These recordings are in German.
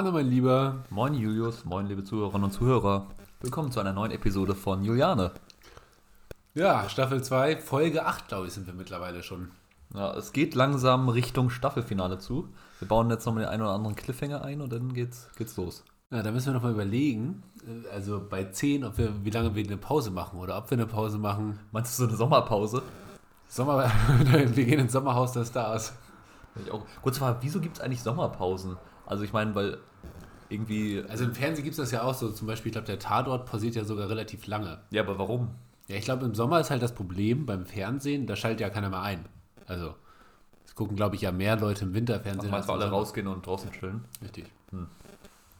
Hallo, mein Lieber. Moin Julius, moin liebe Zuhörerinnen und Zuhörer. Willkommen zu einer neuen Episode von Juliane. Ja, Staffel 2, Folge 8, glaube ich, sind wir mittlerweile schon. Ja, es geht langsam Richtung Staffelfinale zu. Wir bauen jetzt noch mal den einen oder anderen Cliffhanger ein und dann geht's, geht's los. Ja, da müssen wir nochmal überlegen, äh, also bei 10, ob wir, wie lange wir eine Pause machen oder ob wir eine Pause machen. Meinst du so eine Sommerpause? Sommer, wir gehen ins Sommerhaus der Stars. Ich auch. Kurze Frage, wieso gibt es eigentlich Sommerpausen? Also ich meine, weil irgendwie... Also im Fernsehen gibt es das ja auch so, zum Beispiel, ich glaube, der Tatort pausiert ja sogar relativ lange. Ja, aber warum? Ja, ich glaube, im Sommer ist halt das Problem beim Fernsehen, da schaltet ja keiner mehr ein. Also, es gucken, glaube ich, ja mehr Leute im Winterfernsehen. Meinst du, alle rausgehen und draußen chillen? Richtig.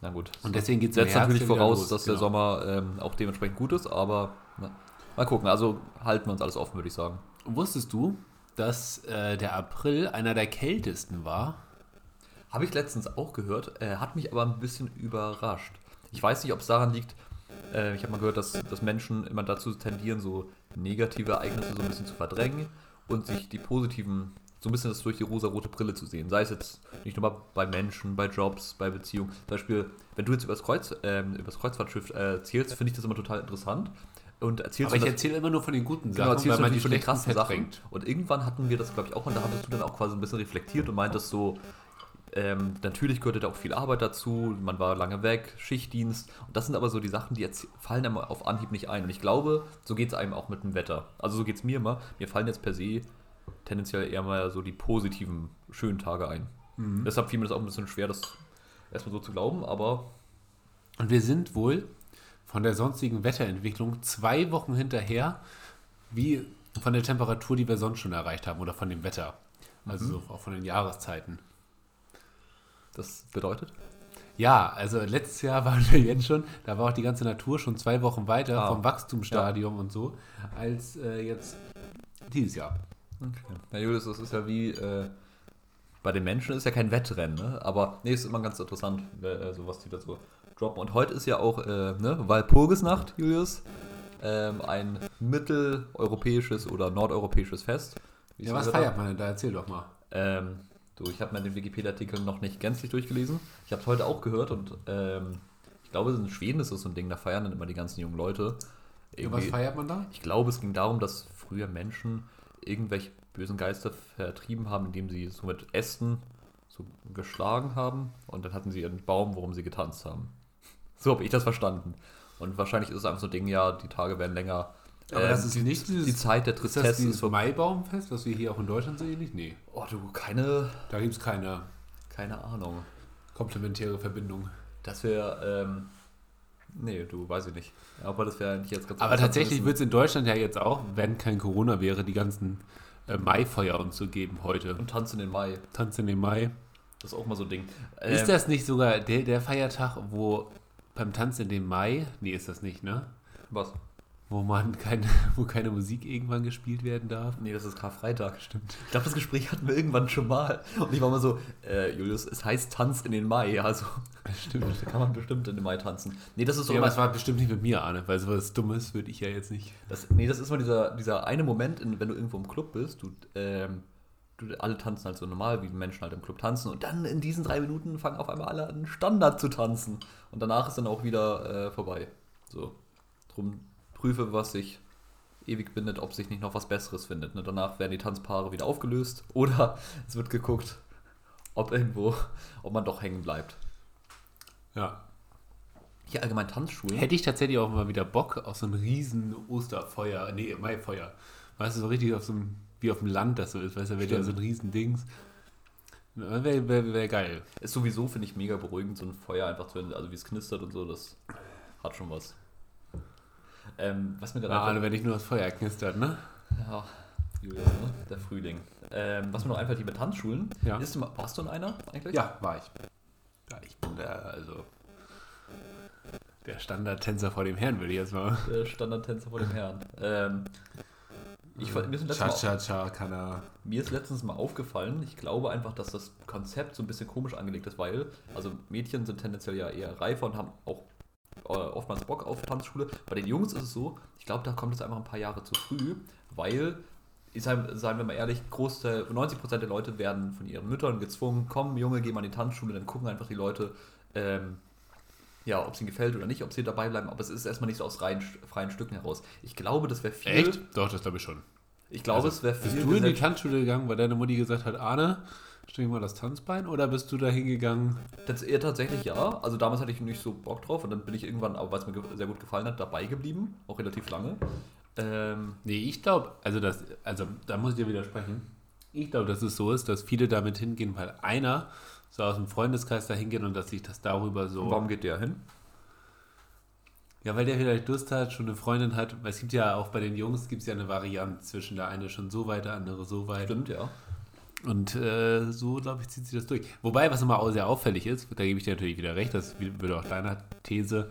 Na gut. Und deswegen geht es Setzt natürlich voraus, los, dass der genau. Sommer ähm, auch dementsprechend gut ist, aber na, mal gucken. Also halten wir uns alles offen, würde ich sagen. Wusstest du, dass äh, der April einer der kältesten war? Habe ich letztens auch gehört, äh, hat mich aber ein bisschen überrascht. Ich weiß nicht, ob es daran liegt, äh, ich habe mal gehört, dass, dass Menschen immer dazu tendieren, so negative Ereignisse so ein bisschen zu verdrängen und sich die positiven, so ein bisschen das durch die rosa-rote Brille zu sehen. Sei es jetzt nicht nur mal bei Menschen, bei Jobs, bei Beziehungen. Zum Beispiel, wenn du jetzt über das, Kreuz, ähm, über das Kreuzfahrtschiff äh, erzählst, finde ich das immer total interessant. Und erzählst Aber ich erzähle immer nur von den guten Genau, Sachen, erzählst du natürlich von den krassen Sachen. Und irgendwann hatten wir das, glaube ich, auch, und da hattest du dann auch quasi ein bisschen reflektiert und meintest so, ähm, natürlich gehörte da auch viel Arbeit dazu, man war lange weg, Schichtdienst. Und das sind aber so die Sachen, die jetzt fallen einem auf Anhieb nicht ein. Und ich glaube, so geht es einem auch mit dem Wetter. Also so geht es mir immer. Mir fallen jetzt per se tendenziell eher mal so die positiven, schönen Tage ein. Deshalb fiel mir das auch ein bisschen schwer, das erstmal so zu glauben, aber Und wir sind wohl von der sonstigen Wetterentwicklung zwei Wochen hinterher, wie von der Temperatur, die wir sonst schon erreicht haben, oder von dem Wetter. Also so auch von den Jahreszeiten. Das bedeutet. Ja, also letztes Jahr waren wir jetzt schon, da war auch die ganze Natur schon zwei Wochen weiter Ah. vom Wachstumsstadium und so, als äh, jetzt dieses Jahr. Okay. Ja, Julius, das ist ja wie äh, bei den Menschen ist ja kein Wettrennen, ne? aber nee, ist immer ganz interessant, äh, so was die da so droppen. Und heute ist ja auch äh, ne, Walpurgisnacht, Julius, ähm, ein mitteleuropäisches oder nordeuropäisches Fest. Ja, was feiert man denn da? Erzähl doch mal. ähm, du, ich habe mir den Wikipedia-Artikel noch nicht gänzlich durchgelesen. Ich habe es heute auch gehört und ähm, ich glaube, in Schweden ist das so ein Ding, da feiern dann immer die ganzen jungen Leute. Ja, was feiert man da? ich glaube, es ging darum, dass früher Menschen irgendwelche bösen Geister vertrieben haben, indem sie so mit Ästen so geschlagen haben und dann hatten sie ihren Baum, worum sie getanzt haben. So habe ich das verstanden. Und wahrscheinlich ist es einfach so ein Ding, ja, die Tage werden länger. Aber Ähm, das ist die, nicht dieses, die Zeit der ist das Tristesse ist dieses vorbei. Maibaumfest, was wir hier auch in Deutschland so ähnlich? Nee, Oh, du, keine, da gibt es keine keine Ahnung. komplementäre Verbindung. Das wäre, ähm, nee, du, weiß ich nicht. Aber das wäre eigentlich jetzt ganz Aber tatsächlich wird es in Deutschland ja jetzt auch, wenn kein Corona wäre, die ganzen äh, Maifeuer und so geben heute. Und Tanz in den Mai, Tanz in den Mai. das ist auch mal so ein Ding. Ist Ähm, das nicht sogar der, der Feiertag, wo beim Tanz in den Mai, nee, ist das nicht, ne? Was? Wo man keine, wo keine Musik irgendwann gespielt werden darf? Nee, das ist Karfreitag. Stimmt. Ich glaube, das Gespräch hatten wir irgendwann schon mal. Und ich war mal so, äh, Julius, es heißt Tanz in den Mai. Also, Stimmt. da kann man bestimmt in den Mai tanzen. Nee, das ist so Ja, aber es war bestimmt nicht mit mir, Arne, weil sowas Dummes würde ich ja jetzt nicht. das, nee, das ist mal dieser, dieser eine Moment, in, wenn du irgendwo im Club bist, du, ähm, du, alle tanzen halt so normal, wie die Menschen halt im Club tanzen. Und dann in diesen drei Minuten fangen auf einmal alle an, Standard zu tanzen. Und danach ist dann auch wieder äh, vorbei. So, drum prüfe, was sich ewig bindet, ob sich nicht noch was Besseres findet. Ne? Danach werden die Tanzpaare wieder aufgelöst oder es wird geguckt, ob irgendwo, ob man doch hängen bleibt. Ja. Hier allgemein Tanzschulen. Hätte ich tatsächlich auch mal wieder Bock auf so ein riesen Osterfeuer, nee, Maifeuer. Weißt du, so richtig auf so einem, wie auf dem Land das so ist, weißt du, da wäre ja so ein riesen Dings. Wäre wär, wär geil. Ist sowieso, finde ich, mega beruhigend, so ein Feuer einfach zu also wie es knistert und so, das hat schon was. Ähm, was mir gerade einfach- Arne, wenn nicht nur das Feuer knistert, ne? Ja, Julius, ne? der Frühling. Ähm, was mir noch einfällt, die mit Tanzschulen. Ja. Ist du, warst du in einer eigentlich? Ja, war ich. Ja, ich bin der, also der Standardtänzer vor dem Herrn, würde ich jetzt mal. Der Standardtänzer vor dem Herrn. Ähm, ich, mir, ist letztens mal, Cha-cha-cha kann er. mir ist letztens mal aufgefallen, ich glaube einfach, dass das Konzept so ein bisschen komisch angelegt ist, weil, also Mädchen sind tendenziell ja eher reifer und haben auch oftmals Bock auf Tanzschule. Bei den Jungs ist es so, ich glaube, da kommt es einfach ein paar Jahre zu früh, weil, ich sag, sagen wir mal ehrlich, Großteil, 90% der Leute werden von ihren Müttern gezwungen, komm Junge, geh mal in die Tanzschule, dann gucken einfach die Leute, ähm, ja, ob es ihnen gefällt oder nicht, ob sie dabei bleiben, aber es ist erstmal nicht so aus rein, freien Stücken heraus. Ich glaube, das wäre viel. Echt? Doch, das glaube ich schon. Ich glaube, Also, es wäre Bist viel. du in die Tanzschule gegangen, weil deine Mutti gesagt hat, Arne, stell mal das Tanzbein? Oder bist du da hingegangen? Eher tatsächlich ja. Also damals hatte ich nicht so Bock drauf und dann bin ich irgendwann, aber weil es mir sehr gut gefallen hat, dabei geblieben. Auch relativ lange. Ähm, Nee, ich glaube, also das, also da muss ich dir widersprechen. Ich glaube, dass es so ist, dass viele damit hingehen, weil einer so aus dem Freundeskreis da hingeht und dass sich das darüber so. Warum geht der hin? Ja, weil der vielleicht Lust hat, schon eine Freundin hat, weil es gibt ja auch bei den Jungs gibt es ja eine Variante zwischen der eine schon so weit, der andere so weit. Stimmt, ja. Und äh, so, glaube ich, zieht sie das durch. Wobei, was nochmal auch sehr auffällig ist, da gebe ich dir natürlich wieder recht, das würde auch deiner These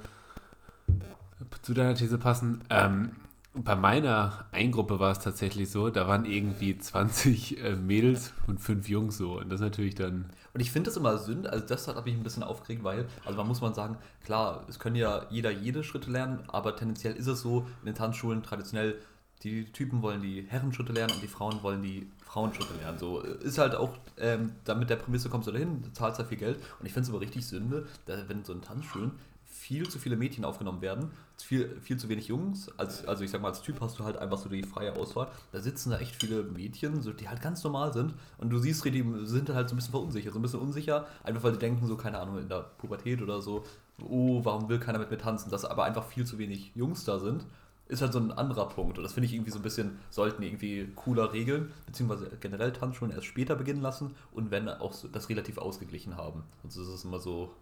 zu deiner These passen. Ähm, bei meiner Eingruppe war es tatsächlich so, da waren irgendwie 20 äh, Mädels und fünf Jungs so. Und das ist natürlich dann. Und ich finde das immer Sünde, also das hat mich ein bisschen aufgeregt, weil, also man muss man sagen, klar, es können ja jeder jede Schritte lernen, aber tendenziell ist es so, in den Tanzschulen traditionell, die Typen wollen die Herrenschritte lernen und die Frauen wollen die Frauenschritte lernen. So äh, ist halt auch, ähm, damit der Prämisse kommst du dahin, du zahlst da viel Geld. Und ich finde es aber richtig Sünde, dass, wenn so in Tanzschulen viel zu viele Mädchen aufgenommen werden, viel, viel zu wenig Jungs. Als, also ich sag mal, als Typ hast du halt einfach so die freie Auswahl. Da sitzen da echt viele Mädchen, so, die halt ganz normal sind. Und du siehst, die sind halt so ein bisschen verunsichert, so ein bisschen unsicher, einfach weil sie denken, so, keine Ahnung, in der Pubertät oder so, oh, warum will keiner mit mir tanzen? Dass aber einfach viel zu wenig Jungs da sind, ist halt so ein anderer Punkt. Und das finde ich irgendwie so ein bisschen, sollten irgendwie cooler regeln, beziehungsweise generell Tanzschulen erst später beginnen lassen und wenn auch so, das relativ ausgeglichen haben. Sonst ist es immer so,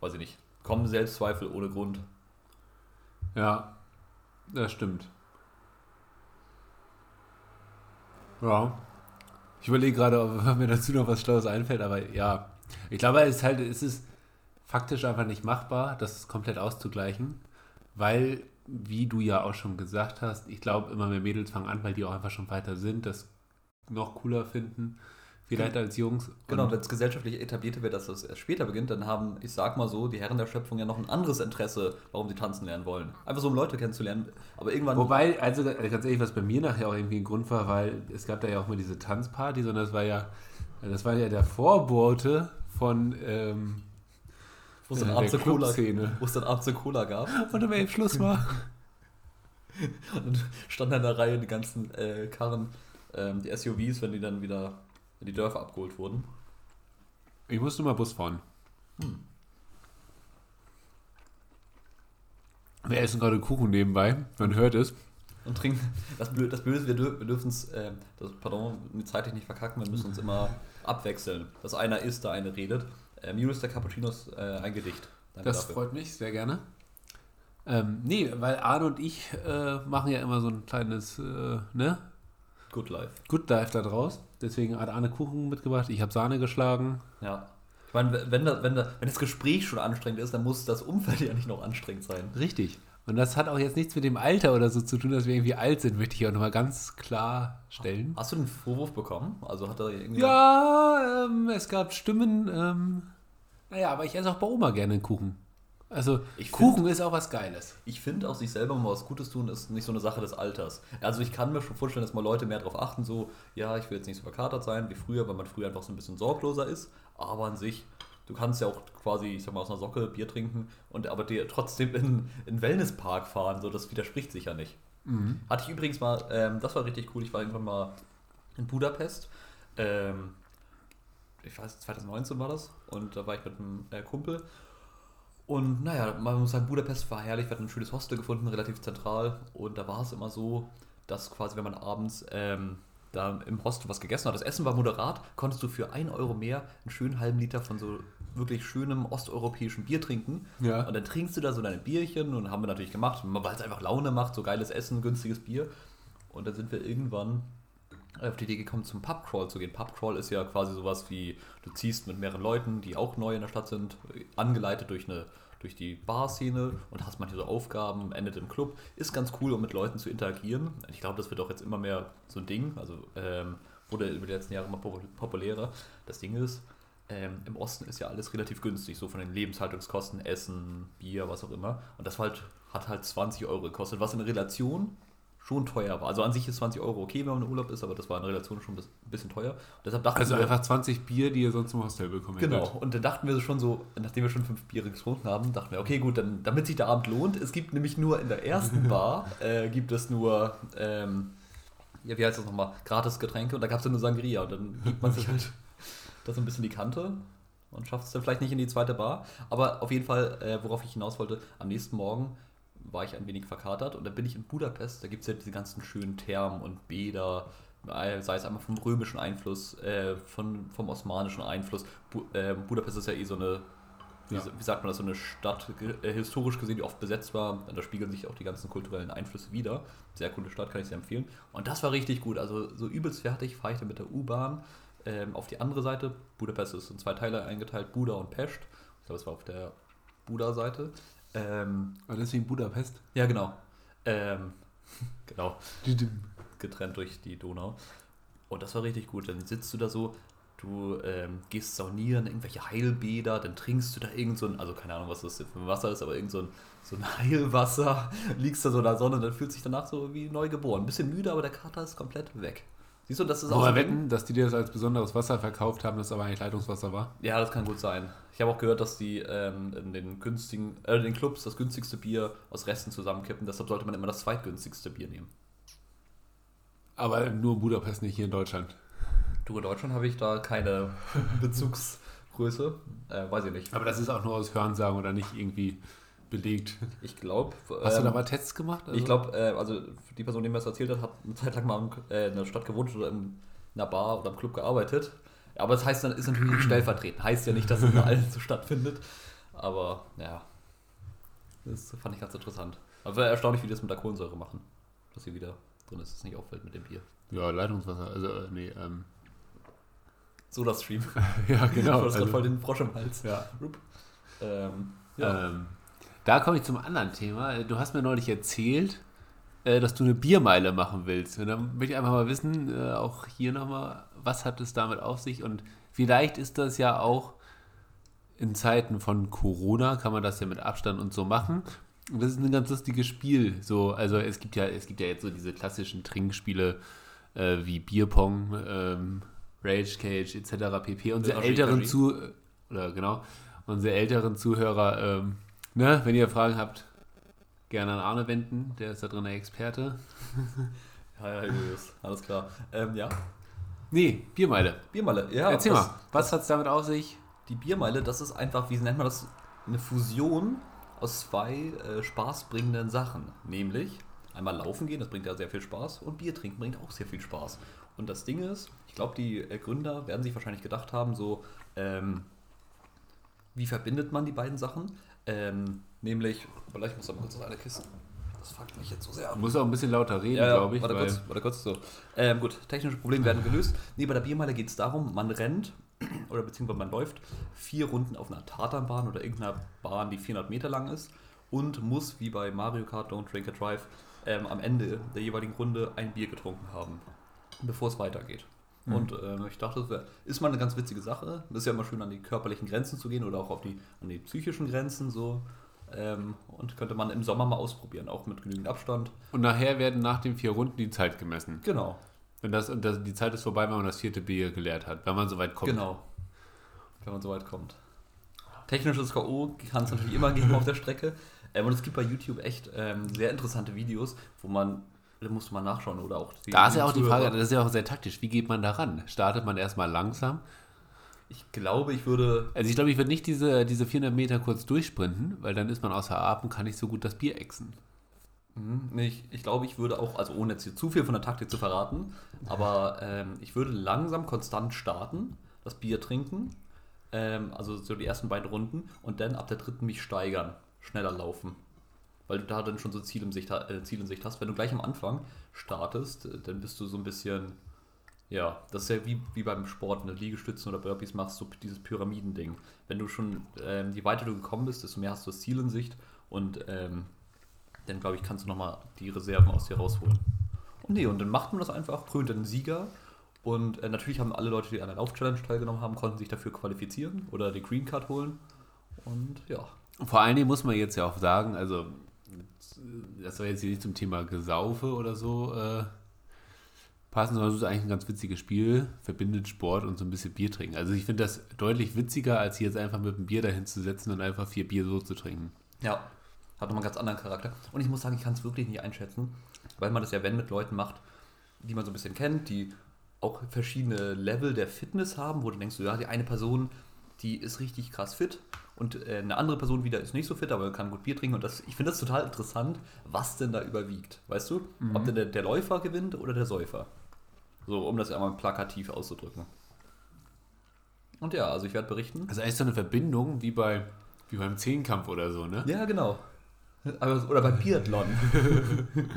weiß ich nicht, kommen Selbstzweifel ohne Grund. Ja, das stimmt. Ja. Ich überlege gerade, ob mir dazu noch was Schlaues einfällt, aber ja. Ich glaube, es ist halt, es ist faktisch einfach nicht machbar, das komplett auszugleichen, weil, wie du ja auch schon gesagt hast, ich glaube, immer mehr Mädels fangen an, weil die auch einfach schon weiter sind, das noch cooler finden, vielleicht als Jungs. Genau, Und- wenn es gesellschaftlich etabliert wird, dass das erst später beginnt, dann haben, ich sag mal so, die Herren der Schöpfung ja noch ein anderes Interesse, warum sie tanzen lernen wollen. Einfach so, um Leute kennenzulernen. Aber irgendwann. Wobei, also ganz ehrlich, was bei mir nachher auch irgendwie ein Grund war, weil es gab da ja auch mal diese Tanzparty, sondern das war ja, das war ja der Vorbote von ähm, wo es dann abends Cola, Clubszene. wo es dann abends eine Cola gab. Und dann eben Schluss war. Und dann standen in der Reihe die ganzen äh, Karren, ähm, die SUVs, wenn die dann wieder in die Dörfer abgeholt wurden. Ich musste mal Bus fahren. Hm. Wir essen gerade Kuchen nebenbei, man hört es. Und trinken. Das, Blö das Blöde ist, wir, dür wir dürfen es, äh, das, pardon, die zeitlich nicht verkacken, wir müssen uns immer abwechseln. Dass einer isst, der eine redet. Ähm, Julius der Cappuccino ist äh, ein Gedicht. Danke Das freut mich sehr gerne. Ähm, nee, weil Arne und ich äh, machen ja immer so ein kleines, äh, ne? Good Life. Good Dive da draus. Deswegen hat Arne Kuchen mitgebracht, ich habe Sahne geschlagen. Ja. Ich meine, wenn, da, wenn, da, wenn das Gespräch schon anstrengend ist, dann muss das Umfeld ja nicht noch anstrengend sein. Richtig. Und das hat auch jetzt nichts mit dem Alter oder so zu tun, dass wir irgendwie alt sind, möchte ich auch nochmal ganz klar stellen. Hast du einen Vorwurf bekommen? Also hat er irgendwie. Ja, ähm, es gab Stimmen. Ähm, naja, aber ich esse auch bei Oma gerne einen Kuchen. Also, Ich Kuchen ist auch was Geiles. Ich finde auch sich selber mal was Gutes tun, ist nicht so eine Sache des Alters. Also ich kann mir schon vorstellen, dass mal Leute mehr darauf achten, so, ja, ich will jetzt nicht so verkatert sein wie früher, weil man früher einfach so ein bisschen sorgloser ist. Aber an sich, du kannst ja auch quasi, ich sag mal, aus einer Socke Bier trinken und aber dir trotzdem in in Wellnesspark fahren, so das widerspricht sich ja nicht. Hatte ich übrigens mal, ähm, das war richtig cool, ich war irgendwann mal in Budapest. Ähm, ich weiß, 2019 war das. Und da war ich mit einem äh, Kumpel. Und naja, man muss sagen, Budapest war herrlich. Wir hatten ein schönes Hostel gefunden, relativ zentral. Und da war es immer so, dass quasi, wenn man abends ähm, da im Hostel was gegessen hat, das Essen war moderat, konntest du für 1 Euro mehr einen schönen halben Liter von so wirklich schönem osteuropäischen Bier trinken. Ja. Und dann trinkst du da so deine Bierchen und haben wir natürlich gemacht, weil es einfach Laune macht, so geiles Essen, günstiges Bier. Und dann sind wir irgendwann auf die Idee gekommen, zum Pubcrawl zu gehen. Pubcrawl ist ja quasi sowas wie, du ziehst mit mehreren Leuten, die auch neu in der Stadt sind, angeleitet durch eine durch die Barszene und hast manche so Aufgaben, endet im Club. Ist ganz cool, um mit Leuten zu interagieren. Ich glaube, das wird auch jetzt immer mehr so ein Ding. Also ähm, wurde über die letzten Jahre immer popul- populärer. Das Ding ist, ähm, im Osten ist ja alles relativ günstig, so von den Lebenshaltungskosten, Essen, Bier, was auch immer. Und das halt, hat halt 20 Euro gekostet, was in Relation schon teuer war. Also an sich ist 20 Euro okay, wenn man im Urlaub ist, aber das war in Relation schon ein bisschen teuer. Und deshalb dachten Also wir, einfach 20 Bier, die ihr sonst im Hostel bekommen Genau, hättet. und dann dachten wir schon so, nachdem wir schon fünf Biere getrunken haben, dachten wir, okay, gut, dann, damit sich der Abend lohnt, es gibt nämlich nur in der ersten Bar, äh, gibt es nur, ähm, ja, wie heißt das nochmal, gratis Getränke und da gab es dann nur Sangria und dann gibt man sich halt das so ein bisschen die Kante und schafft es dann vielleicht nicht in die zweite Bar. Aber auf jeden Fall, äh, worauf ich hinaus wollte, am nächsten Morgen war ich ein wenig verkatert und dann bin ich in Budapest, da gibt es ja diese ganzen schönen Thermen und Bäder, äh, sei es einmal vom römischen Einfluss, äh, von, vom osmanischen Einfluss. Bu äh, Budapest ist ja eh so eine, wie, Ja. wie sagt man das, so eine Stadt, äh, historisch gesehen, die oft besetzt war. Da spiegeln sich auch die ganzen kulturellen Einflüsse wieder. Sehr coole Stadt, kann ich sehr empfehlen. Und das war richtig gut. Also so übelst fertig fahre ich dann mit der U-Bahn ähm, auf die andere Seite. Budapest ist in zwei Teile eingeteilt, Buda und Pest. Ich glaube, es war auf der Buda-Seite. Ähm, deswegen Budapest. ja, genau. Ähm, genau getrennt durch die Donau. Und das war richtig gut. Dann sitzt du da so, du ähm, gehst saunieren, irgendwelche Heilbäder, dann trinkst du da irgend so ein, also keine Ahnung, was das für ein Wasser ist, aber irgend so ein, so ein Heilwasser, liegst da so in der Sonne und dann fühlt sich danach so wie neu geboren. Ein bisschen müde, aber der Kater ist komplett weg. Siehst du, das ist auch so wetten, dass die dir das als besonderes Wasser verkauft haben, das aber eigentlich Leitungswasser war. Ja, das kann gut sein. Ich habe auch gehört, dass die ähm, in den günstigen, äh, in den Clubs das günstigste Bier aus Resten zusammenkippen. Deshalb sollte man immer das zweitgünstigste Bier nehmen. Aber nur in Budapest, nicht hier in Deutschland. Du, in Deutschland habe ich da keine Bezugsgröße. Äh, weiß ich nicht. Aber das ist auch nur aus Hörensagen oder nicht irgendwie belegt. Ich glaube. Hast du da mal Tests gemacht? Also- Ich glaube, äh, also die Person, die mir das erzählt hat, hat eine Zeit lang mal im, äh, in der Stadt gewohnt oder in einer Bar oder im Club gearbeitet. Aber das heißt, dann ist natürlich stellvertretend. Heißt ja nicht, dass es in allen so stattfindet. Aber ja, das fand ich ganz interessant. Aber erstaunlich, wie die das mit der Kohlensäure machen. Dass sie wieder drin ist, dass es nicht auffällt mit dem Bier. Ja, Leitungswasser. Also, äh, nee, ähm. So das Stream. Ja, Du genau. hast gerade Also, voll den Frosch im Hals. ja. Ähm, ja. Ähm, da komme ich zum anderen Thema. Du hast mir neulich erzählt, äh, dass du eine Biermeile machen willst. Und dann möchte ich einfach mal wissen, äh, auch hier nochmal, was hat es damit auf sich? Und vielleicht ist das ja auch in Zeiten von Corona, kann man das ja mit Abstand und so machen. Und das ist ein ganz lustiges Spiel. So, also es gibt ja, es gibt ja jetzt so diese klassischen Trinkspiele äh, wie Bierpong, ähm, Rage Cage etc. pp. Unsere älteren zu oder genau, unsere älteren Zuhörer, ähm, ne, wenn ihr Fragen habt, gerne an Arne wenden, der ist da drin der Experte. ja, ja, Julius. Alles klar. Ähm, ja. Nee, Biermeile. Biermeile. Ja, Erzähl das- mal, was hat es damit auf sich? Die Biermeile, das ist einfach, wie nennt man das, eine Fusion aus zwei äh, spaßbringenden Sachen. Nämlich einmal laufen gehen, das bringt ja sehr viel Spaß, und Bier trinken bringt auch sehr viel Spaß. Und das Ding ist, ich glaube, die äh, Gründer werden sich wahrscheinlich gedacht haben, so, ähm, wie verbindet man die beiden Sachen? Ähm, nämlich, vielleicht ich muss da mal kurz auf eine Kiste. Das fuckt mich jetzt so sehr Du ab. musst auch ein bisschen lauter reden, Ja, glaube ich. warte weil- kurz, warte kurz. So. Ähm, gut, technische Probleme werden gelöst. Nee, bei der Biermeile geht es darum, man rennt oder beziehungsweise man läuft vier Runden auf einer Tatanbahn oder irgendeiner Bahn, die 400 Meter lang ist und muss, wie bei Mario Kart Don't Drink and Drive, ähm, am Ende der jeweiligen Runde ein Bier getrunken haben, bevor es weitergeht. Und ähm, ich dachte, das wär, ist mal eine ganz witzige Sache. Ist ja immer schön, an die körperlichen Grenzen zu gehen oder auch auf die, an die psychischen Grenzen so. Ähm, und könnte man im Sommer mal ausprobieren, auch mit genügend Abstand. Und nachher werden nach den vier Runden die Zeit gemessen. Genau. Wenn das, und das, die Zeit ist vorbei, wenn man das vierte Bier geleert hat, wenn man so weit kommt. Genau. Wenn man so weit kommt. Technisches K.O. kann es natürlich immer geben auf der Strecke. Ähm, und es gibt bei YouTube echt ähm, sehr interessante Videos, wo man, musst du mal nachschauen oder auch. Da ist ja auch die. Frage, das ist ja auch sehr taktisch. Wie geht man da ran? Startet man erstmal langsam? Ich glaube, ich würde. Also ich glaube, ich würde nicht diese, diese 400 Meter kurz durchsprinten, weil dann ist man außer Atem, kann nicht so gut das Bier exen. Mhm, nee, ich, ich glaube, ich würde auch, also ohne jetzt hier zu viel von der Taktik zu verraten, aber ähm, ich würde langsam konstant starten, das Bier trinken, ähm, also so die ersten beiden Runden und dann ab der dritten mich steigern, schneller laufen. Weil du da dann schon so Ziel in Sicht, äh, Ziel in Sicht hast. Wenn du gleich am Anfang startest, äh, dann bist du so ein bisschen, ja, das ist ja wie, wie beim Sport, wenn du Liegestützen oder Burpees machst, so dieses Pyramidending. Wenn du schon, ähm, je weiter du gekommen bist, desto mehr hast du das Ziel in Sicht und ähm, dann glaube ich, kannst du nochmal die Reserven aus dir rausholen. Und nee, und dann macht man das einfach, krönt den Sieger. Und äh, natürlich haben alle Leute, die an der Lauf-Challenge teilgenommen haben, konnten sich dafür qualifizieren oder die Green Card holen. Und ja. Vor allen Dingen muss man jetzt ja auch sagen, also das soll jetzt hier nicht zum Thema Gesaufe oder so äh, passen, sondern es ist eigentlich ein ganz witziges Spiel, verbindet Sport und so ein bisschen Bier trinken. Also ich finde das deutlich witziger, als hier jetzt einfach mit einem Bier dahin zu setzen und einfach vier Bier so zu trinken. Ja, hat nochmal einen ganz anderen Charakter. Und ich muss sagen, ich kann es wirklich nicht einschätzen, weil man das ja, wenn mit Leuten macht, die man so ein bisschen kennt, die auch verschiedene Level der Fitness haben, wo du denkst, ja, die eine Person, die ist richtig krass fit und äh, eine andere Person wieder ist nicht so fit, aber kann gut Bier trinken. Und das, ich finde das total interessant, was denn da überwiegt. Weißt du? Mhm. Ob denn der, der Läufer gewinnt oder der Säufer. So, um das einmal plakativ auszudrücken. Und ja, also ich werde berichten. Also eigentlich so eine Verbindung wie bei wie beim Zehnkampf oder so, ne? Ja, genau. Aber- Oder beim Biathlon.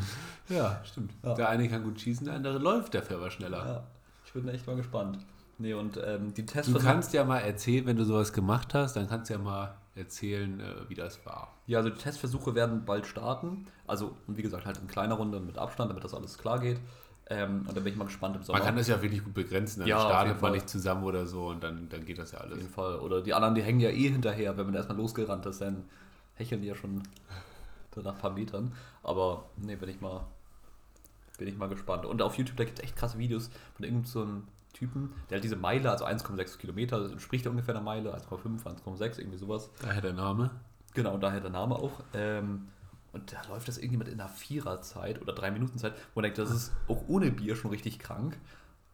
Ja, stimmt. Ja. Der eine kann gut schießen, der andere läuft dafür aber schneller. ja, ich bin echt mal gespannt. Nee, und ähm, die Tests Du kannst ja mal erzählen, wenn du sowas gemacht hast, dann kannst du ja mal erzählen, äh, wie das war. Ja, also die Testversuche werden bald starten. Also, und wie gesagt, halt in kleiner Runde und mit Abstand, damit das alles klar geht. Ähm, und dann bin ich mal gespannt im Sommer. Man kann das ja wirklich gut begrenzen, dann Ja, auf startet man nicht zusammen oder so und dann, dann geht das ja Auf alles. jeden Fall. Oder die anderen, die hängen ja eh hinterher. Wenn man erstmal losgerannt ist, dann hecheln die ja schon nach ein paar Metern. Aber nee, bin ich mal, bin ich mal gespannt. Und auf YouTube, da gibt es echt krasse Videos von irgendeinem so einem Typen, der hat diese Meile, also 1,6 Kilometer, das entspricht ungefähr einer Meile, 1,5, 1,6, irgendwie sowas. Daher der Name. Genau, und daher der Name auch. Ähm, und da läuft das irgendjemand in einer Viererzeit oder drei Minuten Zeit, wo man denkt, das ist auch ohne Bier schon richtig krank.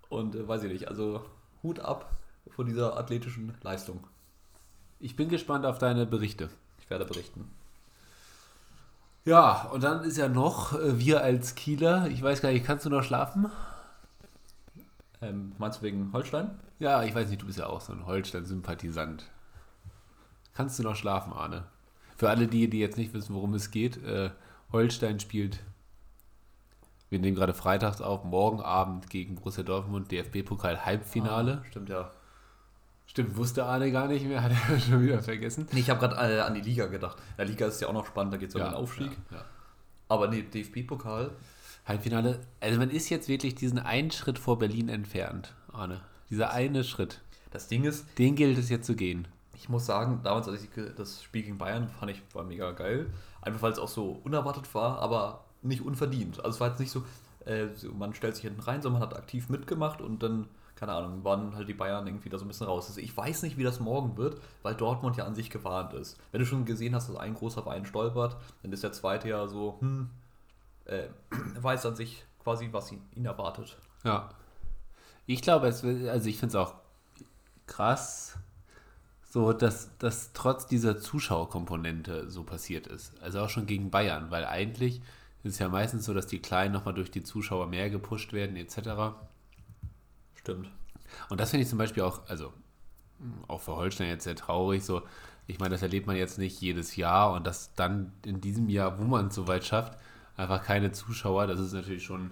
Und äh, weiß ich nicht, also Hut ab vor dieser athletischen Leistung. Ich bin gespannt auf deine Berichte. Ich werde berichten. Ja, und dann ist ja noch äh, wir als Kieler, ich weiß gar nicht, kannst du noch schlafen? Ähm, meinst du wegen Holstein? Ja, ich weiß nicht, du bist ja auch so ein Holstein-Sympathisant. Kannst du noch schlafen, Arne? Für alle die, die jetzt nicht wissen, worum es geht, äh, Holstein spielt, wir nehmen gerade freitags auf, morgen Abend gegen Borussia Dortmund, DFB-Pokal-Halbfinale. Ah, stimmt ja. Stimmt, wusste Arne gar nicht mehr, hat er schon wieder vergessen. Nee, ich habe gerade äh, an die Liga gedacht. Ja, Liga ist ja auch noch spannend, da geht es um den Aufstieg. Ja, ja. Aber nee, DFB-Pokal. Halbfinale, also man ist jetzt wirklich diesen einen Schritt vor Berlin entfernt, Arne. Dieser eine Schritt, Das Ding ist, den gilt es jetzt zu gehen. ich muss sagen, damals, als ich das Spiel gegen Bayern fand ich war mega geil. Einfach weil es auch so unerwartet war, aber nicht unverdient. Also es war jetzt nicht so, äh, man stellt sich hinten rein, sondern man hat aktiv mitgemacht und dann, keine Ahnung, waren halt die Bayern irgendwie da so ein bisschen raus. Also ich weiß nicht, wie das morgen wird, weil Dortmund ja an sich gewarnt ist. Wenn du schon gesehen hast, dass ein großer Verein stolpert, dann ist der zweite ja so, hm, äh, weiß an sich quasi, was ihn, ihn erwartet. Ja. Ich glaube, es also ich finde es auch krass, so dass das trotz dieser Zuschauerkomponente so passiert ist. Also auch schon gegen Bayern, weil eigentlich ist es ja meistens so, dass die Kleinen nochmal durch die Zuschauer mehr gepusht werden, etc. Stimmt. Und das finde ich zum Beispiel auch, also auch für Holstein jetzt sehr traurig, so, ich meine, das erlebt man jetzt nicht jedes Jahr und dass dann in diesem Jahr, wo man es so weit schafft, einfach keine Zuschauer, das ist natürlich schon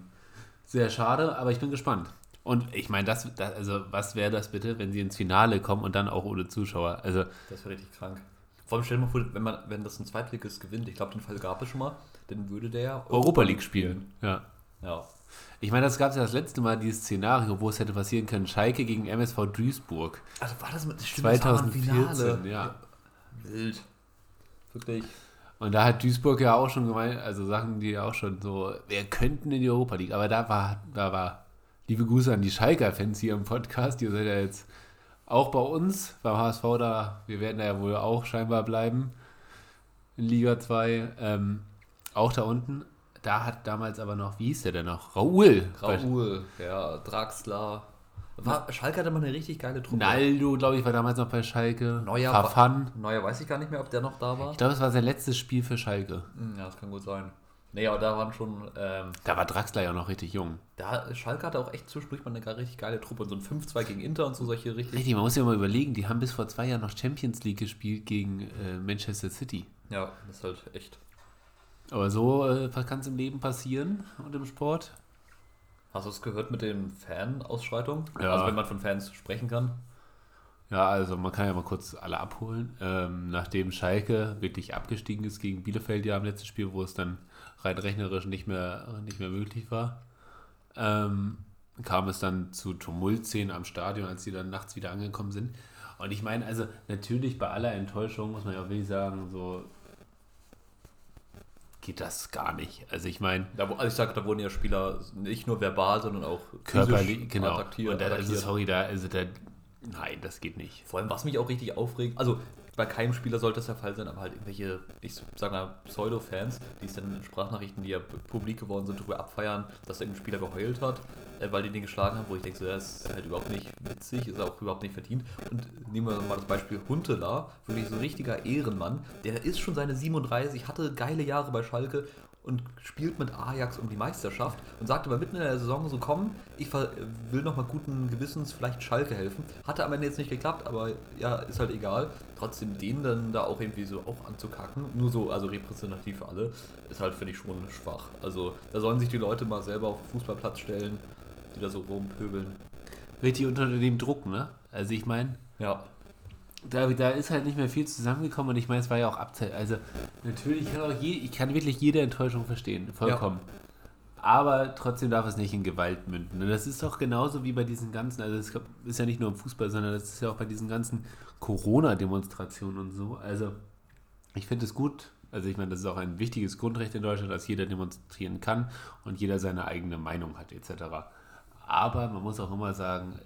sehr schade, aber ich bin gespannt. Und ich meine, das, das also was wäre das bitte, wenn sie ins Finale kommen und dann auch ohne Zuschauer? Also, Das wäre richtig krank. Vor allem stell dir mal vor, wenn, man, wenn das ein Zweitligist gewinnt, ich glaube, den Fall gab es schon mal, dann würde der ja Europa League spielen. Ja. Ja. Ich meine, das gab es ja das letzte Mal, dieses Szenario, wo es hätte passieren können, Schalke gegen MSV Duisburg. Also war das mit stimmt, das war 2014, ja. Wild. Wirklich. Und da hat Duisburg ja auch schon gemeint, also sagen die ja auch schon so, wir könnten in die Europa League. Aber da war, da war, liebe Grüße an die Schalker-Fans hier im Podcast, ihr seid ja jetzt auch bei uns, beim HSV da, wir werden da ja wohl auch scheinbar bleiben in Liga 2. Ähm, auch da unten. Da hat damals aber noch, wie hieß der denn noch? Raoul. Raoul, ja, Draxler. War, Schalke hatte mal eine richtig geile Truppe. Naldo, glaube ich, war damals noch bei Schalke. Neuer Verfan. Neuer weiß ich gar nicht mehr, ob der noch da war. Ich glaube, es war sein letztes Spiel für Schalke. Hm, Ja, das kann gut sein. Nee, aber da waren schon, ähm, Da war Draxler ja noch richtig jung. da, Schalke hatte auch echt zwischendurch mal eine gar richtig geile Truppe und so ein 5-2 gegen Inter und so solche richtig. Richtig, man muss ja mal überlegen, die haben bis vor zwei Jahren noch Champions League gespielt gegen äh, Manchester City. Ja, das ist halt echt. Aber so äh, kann es im Leben passieren und im Sport. Hast du es gehört mit den Fan-Ausschreitungen? Ja. Also wenn man von Fans sprechen kann. Ja, also man kann ja mal kurz alle abholen. Ähm, nachdem Schalke wirklich abgestiegen ist gegen Bielefeld ja im letzten Spiel, wo es dann rein rechnerisch nicht mehr, nicht mehr möglich war, ähm, kam es dann zu Tumultszenen am Stadion, als sie dann nachts wieder angekommen sind. Und ich meine, also natürlich bei aller Enttäuschung muss man ja auch wirklich sagen, so geht das gar nicht. Also ich meine, also ich sage, da wurden ja Spieler nicht nur verbal, sondern auch körperlich, genau. attackiert. Und da, also sorry, da, also da, nein, das geht nicht. Vor allem, was mich auch richtig aufregt, also bei keinem Spieler sollte das der Fall sein, aber halt irgendwelche, ich sag mal, Pseudo-Fans, die es dann in Sprachnachrichten, die ja publik geworden sind, darüber abfeiern, dass irgendein Spieler geheult hat, äh, weil die den geschlagen haben, wo ich denke, so, das ist halt überhaupt nicht witzig, ist auch überhaupt nicht verdient. Und nehmen wir mal das Beispiel Huntela, wirklich so ein richtiger Ehrenmann, der ist schon seine 37, hatte geile Jahre bei Schalke und spielt mit Ajax um die Meisterschaft und sagte aber mitten in der Saison so, komm, ich will nochmal guten Gewissens vielleicht Schalke helfen. Hatte am Ende jetzt nicht geklappt, aber ja, ist halt egal. Trotzdem den dann da auch irgendwie so auch anzukacken, nur so, also repräsentativ für alle, ist halt, finde ich, schon schwach. Also da sollen sich die Leute mal selber auf den Fußballplatz stellen, die da so rumpöbeln. Richtig unter dem Druck, ne? Also ich meine, Ja, da, da ist halt nicht mehr viel zusammengekommen und ich meine, es war ja auch Abzeit. Also natürlich kann auch je, ich kann wirklich jede Enttäuschung verstehen, vollkommen. Aber trotzdem darf es nicht in Gewalt münden. Und das ist doch genauso wie bei diesen ganzen, also es ist ja nicht nur im Fußball, sondern das ist ja auch bei diesen ganzen Corona-Demonstrationen und so. Also ich finde es gut, also ich meine, das ist auch ein wichtiges Grundrecht in Deutschland, dass jeder demonstrieren kann und jeder seine eigene Meinung hat etc. Aber man muss auch immer sagen,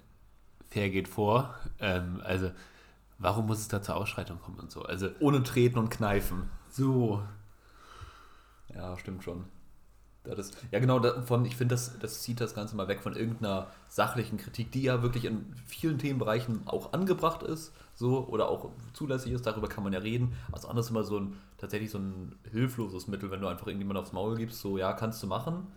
fair geht vor. Ähm, also warum muss es da zur Ausschreitung kommen und so? Also ohne Treten und Kneifen. so, Ja, stimmt schon. Das ist, ja, genau, davon, ich finde, das, das zieht das Ganze mal weg von irgendeiner sachlichen Kritik, die ja wirklich in vielen Themenbereichen auch angebracht ist, so, oder auch zulässig ist, darüber kann man ja reden. Also anders immer so ein, tatsächlich so ein hilfloses Mittel, wenn du einfach irgendjemand aufs Maul gibst, so, ja, kannst du machen,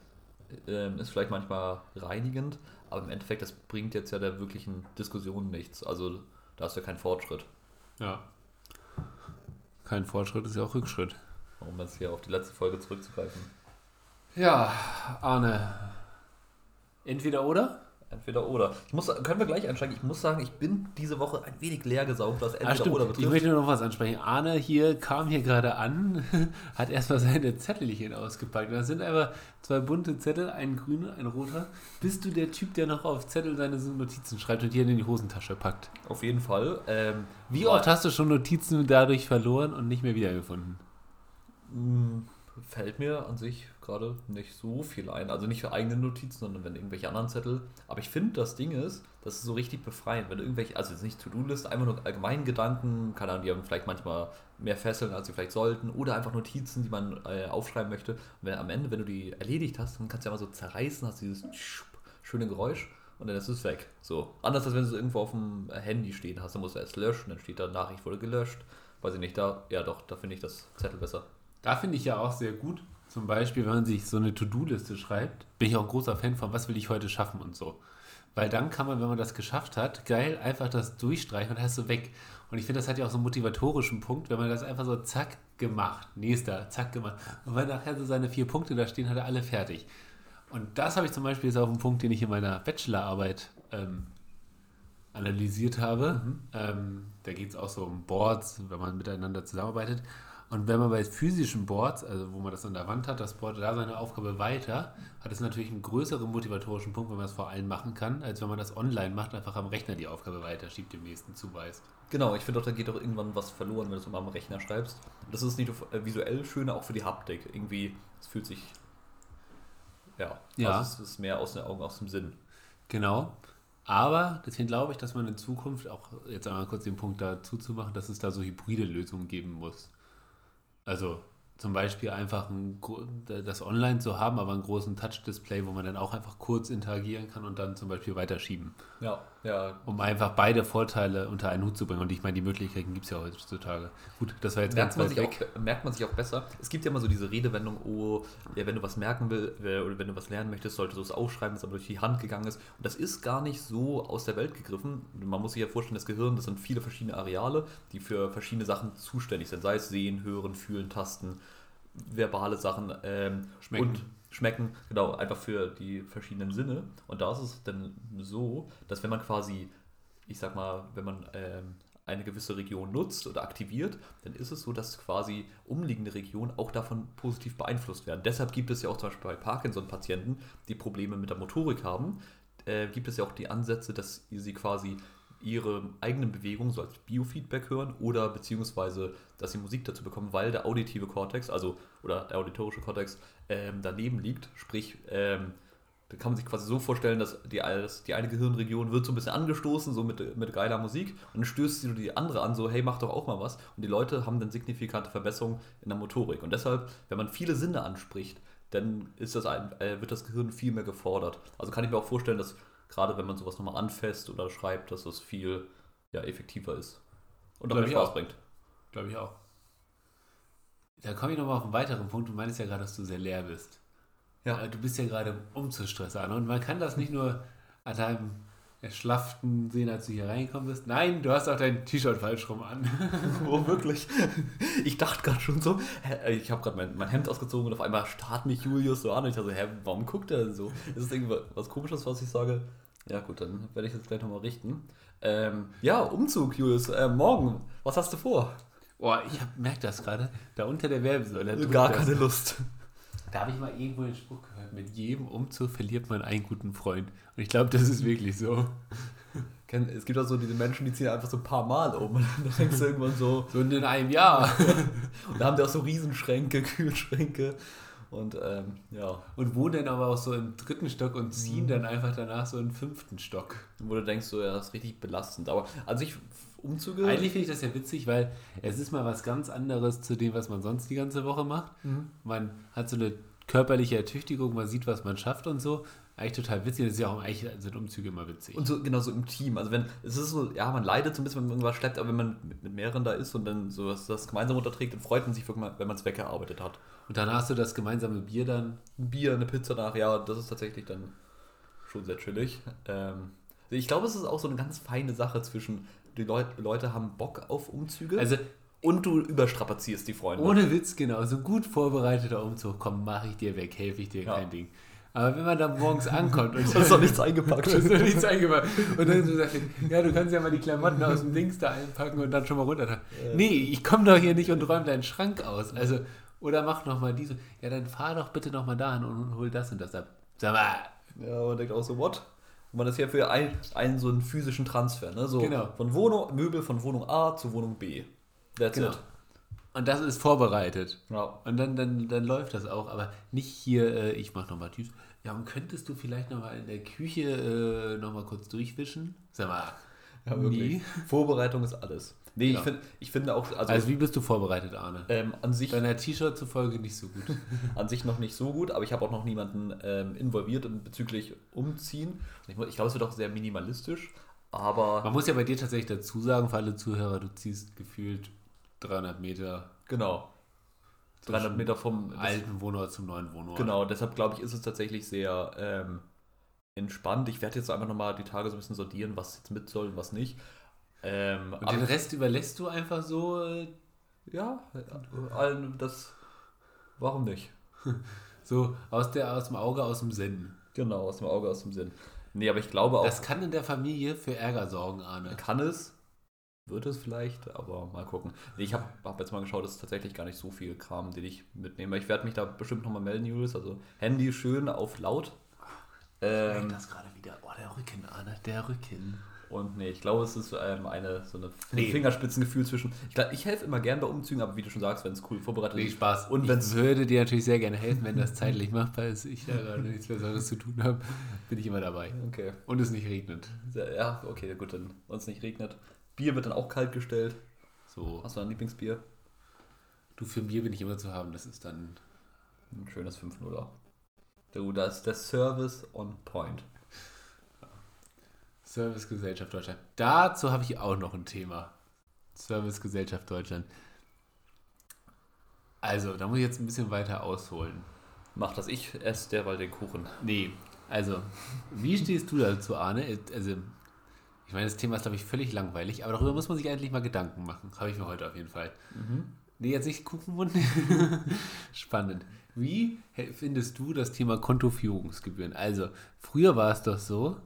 ähm, ist vielleicht manchmal reinigend, aber im Endeffekt, das bringt jetzt ja der wirklichen Diskussion nichts. Also, da ist ja kein Fortschritt. ja. Kein Fortschritt ist ja auch Rückschritt. Um jetzt hier auf die letzte Folge zurückzugreifen. Ja, Arne. Entweder oder? Entweder oder. Ich muss, können wir gleich einsteigen? Ich muss sagen, ich bin diese Woche ein wenig leer gesaugt, was entweder Ah, stimmt. oder Ich betrifft. möchte noch was ansprechen. Arne hier kam hier gerade an, hat erstmal seine Zettelchen ausgepackt. Da sind einfach zwei bunte Zettel, ein grüner, ein roter. Bist du der Typ, der noch auf Zettel seine Notizen schreibt und die in die Hosentasche packt? Auf jeden Fall. Ähm, Wie oft hast du schon Notizen dadurch verloren und nicht mehr wiedergefunden? Mh, Fällt mir an sich gerade nicht so viel ein. Also nicht für eigene Notizen, sondern wenn irgendwelche anderen Zettel. Aber ich finde, das Ding ist, das ist so richtig befreiend. Wenn irgendwelche, also jetzt nicht To-Do-List, einfach nur allgemeinen Gedanken, keine Ahnung, die haben vielleicht manchmal mehr Fesseln, als sie vielleicht sollten, oder einfach Notizen, die man äh, aufschreiben möchte. Und wenn, am Ende, wenn du die erledigt hast, dann kannst du ja mal so zerreißen, hast dieses schöne Geräusch und dann ist es weg. So. Anders als wenn du es irgendwo auf dem Handy stehen hast, dann musst du erst löschen, dann steht da Nachricht wurde gelöscht. Weiß ich nicht, da, ja doch, da finde ich das Zettel besser. Da finde ich ja auch sehr gut, zum Beispiel, wenn man sich so eine To-Do-Liste schreibt, bin ich auch ein großer Fan von, was will ich heute schaffen und so. Weil dann kann man, wenn man das geschafft hat, geil einfach das durchstreichen und hast du weg. Und ich finde, das hat ja auch so einen motivatorischen Punkt, wenn man das einfach so zack gemacht, nächster, zack gemacht. Und wenn nachher so seine vier Punkte da stehen, hat er alle fertig. Und das habe ich zum Beispiel jetzt auf einen Punkt, den ich in meiner Bachelorarbeit ähm, analysiert habe. Ähm, da geht es auch so um Boards, wenn man miteinander zusammenarbeitet. Und wenn man bei physischen Boards, also wo man das an der Wand hat, das Board da seine Aufgabe weiter, hat es natürlich einen größeren motivatorischen Punkt, wenn man es vor allem machen kann, als wenn man das online macht, einfach am Rechner die Aufgabe weiterschiebt, dem nächsten zuweist. Genau, ich finde auch, da geht auch irgendwann was verloren, wenn du es immer am Rechner schreibst. Das ist nicht nur äh, visuell schöner, auch für die Haptik. Irgendwie, es fühlt sich. Ja, Ja. Also es ist mehr aus den Augen, aus dem Sinn. Genau. Aber deswegen glaube ich, dass man in Zukunft auch jetzt einmal kurz den Punkt dazu zu machen, dass es da so hybride Lösungen geben muss. Also zum Beispiel einfach ein, das online zu haben, aber einen großen Touch-Display, wo man dann auch einfach kurz interagieren kann und dann zum Beispiel weiterschieben, Ja, ja. um einfach beide Vorteile unter einen Hut zu bringen. Und ich meine, die Möglichkeiten gibt es ja heutzutage. Gut, das war jetzt Merkt ganz man, weg. auch, merkt man sich auch besser. Es gibt ja immer so diese Redewendung, oh, ja, wenn du was merken willst oder wenn du was lernen möchtest, solltest du es aufschreiben, das aber durch die Hand gegangen ist. Und das ist gar nicht so aus der Welt gegriffen. Man muss sich ja vorstellen, das Gehirn, das sind viele verschiedene Areale, die für verschiedene Sachen zuständig sind. Sei es sehen, hören, fühlen, tasten, verbale Sachen ähm, Schmecken. und schmecken, genau, einfach für die verschiedenen Sinne. Und da ist es dann so, dass wenn man quasi, ich sag mal, wenn man ähm, eine gewisse Region nutzt oder aktiviert, dann ist es so, dass quasi umliegende Regionen auch davon positiv beeinflusst werden. Deshalb gibt es ja auch zum Beispiel bei Parkinson-Patienten, die Probleme mit der Motorik haben, äh, gibt es ja auch die Ansätze, dass sie quasi ihre eigenen Bewegungen so als Biofeedback hören oder beziehungsweise, dass sie Musik dazu bekommen, weil der auditive Kortex, also oder der auditorische Kortex ähm, daneben liegt. Sprich, ähm, da kann man sich quasi so vorstellen, dass die, dass die eine Gehirnregion wird so ein bisschen angestoßen, so mit, mit geiler Musik, und dann stößt sie die andere an, so, hey, mach doch auch mal was. Und die Leute haben dann signifikante Verbesserungen in der Motorik. Und deshalb, wenn man viele Sinne anspricht, dann ist das ein, äh, wird das Gehirn viel mehr gefordert. Also kann ich mir auch vorstellen, dass gerade wenn man sowas nochmal anfasst oder schreibt, dass das viel ja, effektiver ist. Und auch mehr Spaß auch. bringt. Glaube ich auch. Da komme ich nochmal auf einen weiteren Punkt. Du meinst ja gerade, dass du sehr leer bist. Ja. Äh, Du bist ja gerade im Umzugsstress an. Und man kann das nicht nur an deinem Erschlafften sehen, als du hier reingekommen bist. Nein, du hast auch dein T-Shirt falsch rum an. Oh, wirklich? Ich dachte gerade schon so, hä, ich habe gerade mein, mein Hemd ausgezogen und auf einmal starrt mich Julius so an und ich dachte, hä, warum guckt er denn so? Ist das irgendwas komisches, was ich sage? Ja gut, dann werde ich das gleich nochmal richten. Ähm, ja, Umzug, Julius, äh, morgen, was hast du vor? Boah, ich merke das gerade. Da unter der Werbesäule. Gar das. keine Lust. Da habe ich mal irgendwo den Spruch gehört, mit jedem Umzug verliert man einen guten Freund. Und ich glaube, das ist wirklich so. Es gibt auch so diese Menschen, die ziehen einfach so ein paar Mal um und dann denkst du irgendwann so, So in einem Jahr. und da haben die auch so Riesenschränke, Kühlschränke und ähm, ja, Und wohnen dann aber auch so im dritten Stock und ziehen dann einfach danach so in den fünften Stock. wo du denkst so, ja, das ist richtig belastend. Aber an sich Umzüge... Eigentlich finde ich das ja witzig, weil es ist mal was ganz anderes zu dem, was man sonst die ganze Woche macht. Mhm. Man hat so eine körperliche Ertüchtigung, man sieht, was man schafft und so. Eigentlich total witzig. Das ist ja auch eigentlich sind Umzüge immer witzig. Und so genau so im Team. Also wenn, es ist so, ja, man leidet so ein bisschen, wenn man irgendwas schleppt, aber wenn man mit, mit mehreren da ist und dann so was das gemeinsam unterträgt, dann freut man sich wirklich mal, wenn man es weggearbeitet hat. Und dann hast du das gemeinsame Bier dann. Ein Bier, eine Pizza nach, ja, das ist tatsächlich dann schon sehr chillig. Ähm, ich glaube, es ist auch so eine ganz feine Sache zwischen, die Leut, Leute haben Bock auf Umzüge Also und du überstrapazierst die Freunde. ohne Witz, genau. So gut vorbereiteter Umzug. Komm, mache ich dir weg, helfe ich dir, Ja. kein Ding. Aber wenn man dann morgens ankommt und Es ist doch nichts eingepackt. Das ist doch nichts eingemacht. Und dann so sagt ja, du kannst ja mal die Klamotten aus dem Dings da einpacken und dann schon mal runter. Nee, ich komme doch hier nicht und räume deinen Schrank aus. Also, oder mach noch mal diese. Ja, dann fahr doch bitte noch mal dahin und hol das und das ab. Sag mal, Ja, man denkt auch so, what? Und man ist ja für ein, einen so einen physischen Transfer, ne? So Genau. von Wohnung, Möbel von Wohnung A zu Wohnung B. That's Genau. it. Und das ist vorbereitet. Ja. Und dann, dann, dann läuft das auch. Aber nicht hier, äh, ich mach noch mal Tschüss. Ja, und könntest du vielleicht noch mal in der Küche äh, noch mal kurz durchwischen? Sag mal, Ja, wirklich. nie. Vorbereitung ist alles. Nee, Genau. ich, find, ich finde auch, also, Also, wie bist du vorbereitet, Arne? ähm, an, sich, Deiner T-Shirt zufolge nicht so gut. an sich noch nicht so gut, aber ich habe auch noch niemanden ähm, involviert in- bezüglich Umziehen. Ich, ich glaube, es wird auch sehr minimalistisch, aber Man muss ja bei dir tatsächlich dazu sagen, für alle Zuhörer, du ziehst gefühlt 300 Meter genau. 300 Meter vom alten Wohnort zum neuen Wohnort. Genau, deshalb glaube ich, ist es tatsächlich sehr ähm, entspannt. Ich werde jetzt einfach nochmal die Tage so ein bisschen sortieren, was jetzt mit soll und was nicht. Ähm, Und den Rest überlässt du einfach so. äh, ja, allen das. Warum nicht? So aus, der, aus dem Auge, aus dem Sinn. Genau, aus dem Auge, aus dem Sinn. Nee, aber ich glaube auch, Das kann in der Familie für Ärger sorgen, Arne. kann es, wird es vielleicht, aber mal gucken. Nee, ich habe hab jetzt mal geschaut, das ist tatsächlich gar nicht so viel Kram, den ich mitnehme. Ich werde mich da bestimmt nochmal melden, Julius. Also Handy schön auf laut. Ich Ähm, merk das gerade wieder. Oh, der Rücken, Arne, der Rücken. Und nee, ich glaube, es ist ähm, eine so eine Nee. Fingerspitzengefühl zwischen. Ich, glaub, ich helfe immer gern bei Umzügen, aber wie du schon sagst, wenn es cool vorbereitet Nee, ist. Spaß. Und ich wenn's- würde dir natürlich sehr gerne helfen, wenn das zeitlich machbar ist. Ich da gerade nichts Besseres zu tun habe, bin ich immer dabei. Okay. Und es nicht regnet. Ja, okay, gut, dann uns nicht regnet. Bier wird dann auch kalt gestellt. So. Hast du ein Lieblingsbier? Du, für Bier bin ich immer zu haben. Das ist dann Ein schönes 5-0er. Du, da ist der Service on point. Servicegesellschaft Deutschland. Dazu habe ich auch noch ein Thema. Servicegesellschaft Deutschland. Also, da muss ich jetzt ein bisschen weiter ausholen. Mach das, ich esse derweil den Kuchen. Nee, also, wie stehst du dazu, Arne? Also, ich meine, das Thema ist, glaube ich, völlig langweilig, aber darüber muss man sich eigentlich mal Gedanken machen. Habe ich mir heute auf jeden Fall. Nee, jetzt nicht Kuchenmund. Spannend. Wie findest du das Thema Kontoführungsgebühren? Also, früher war es doch so,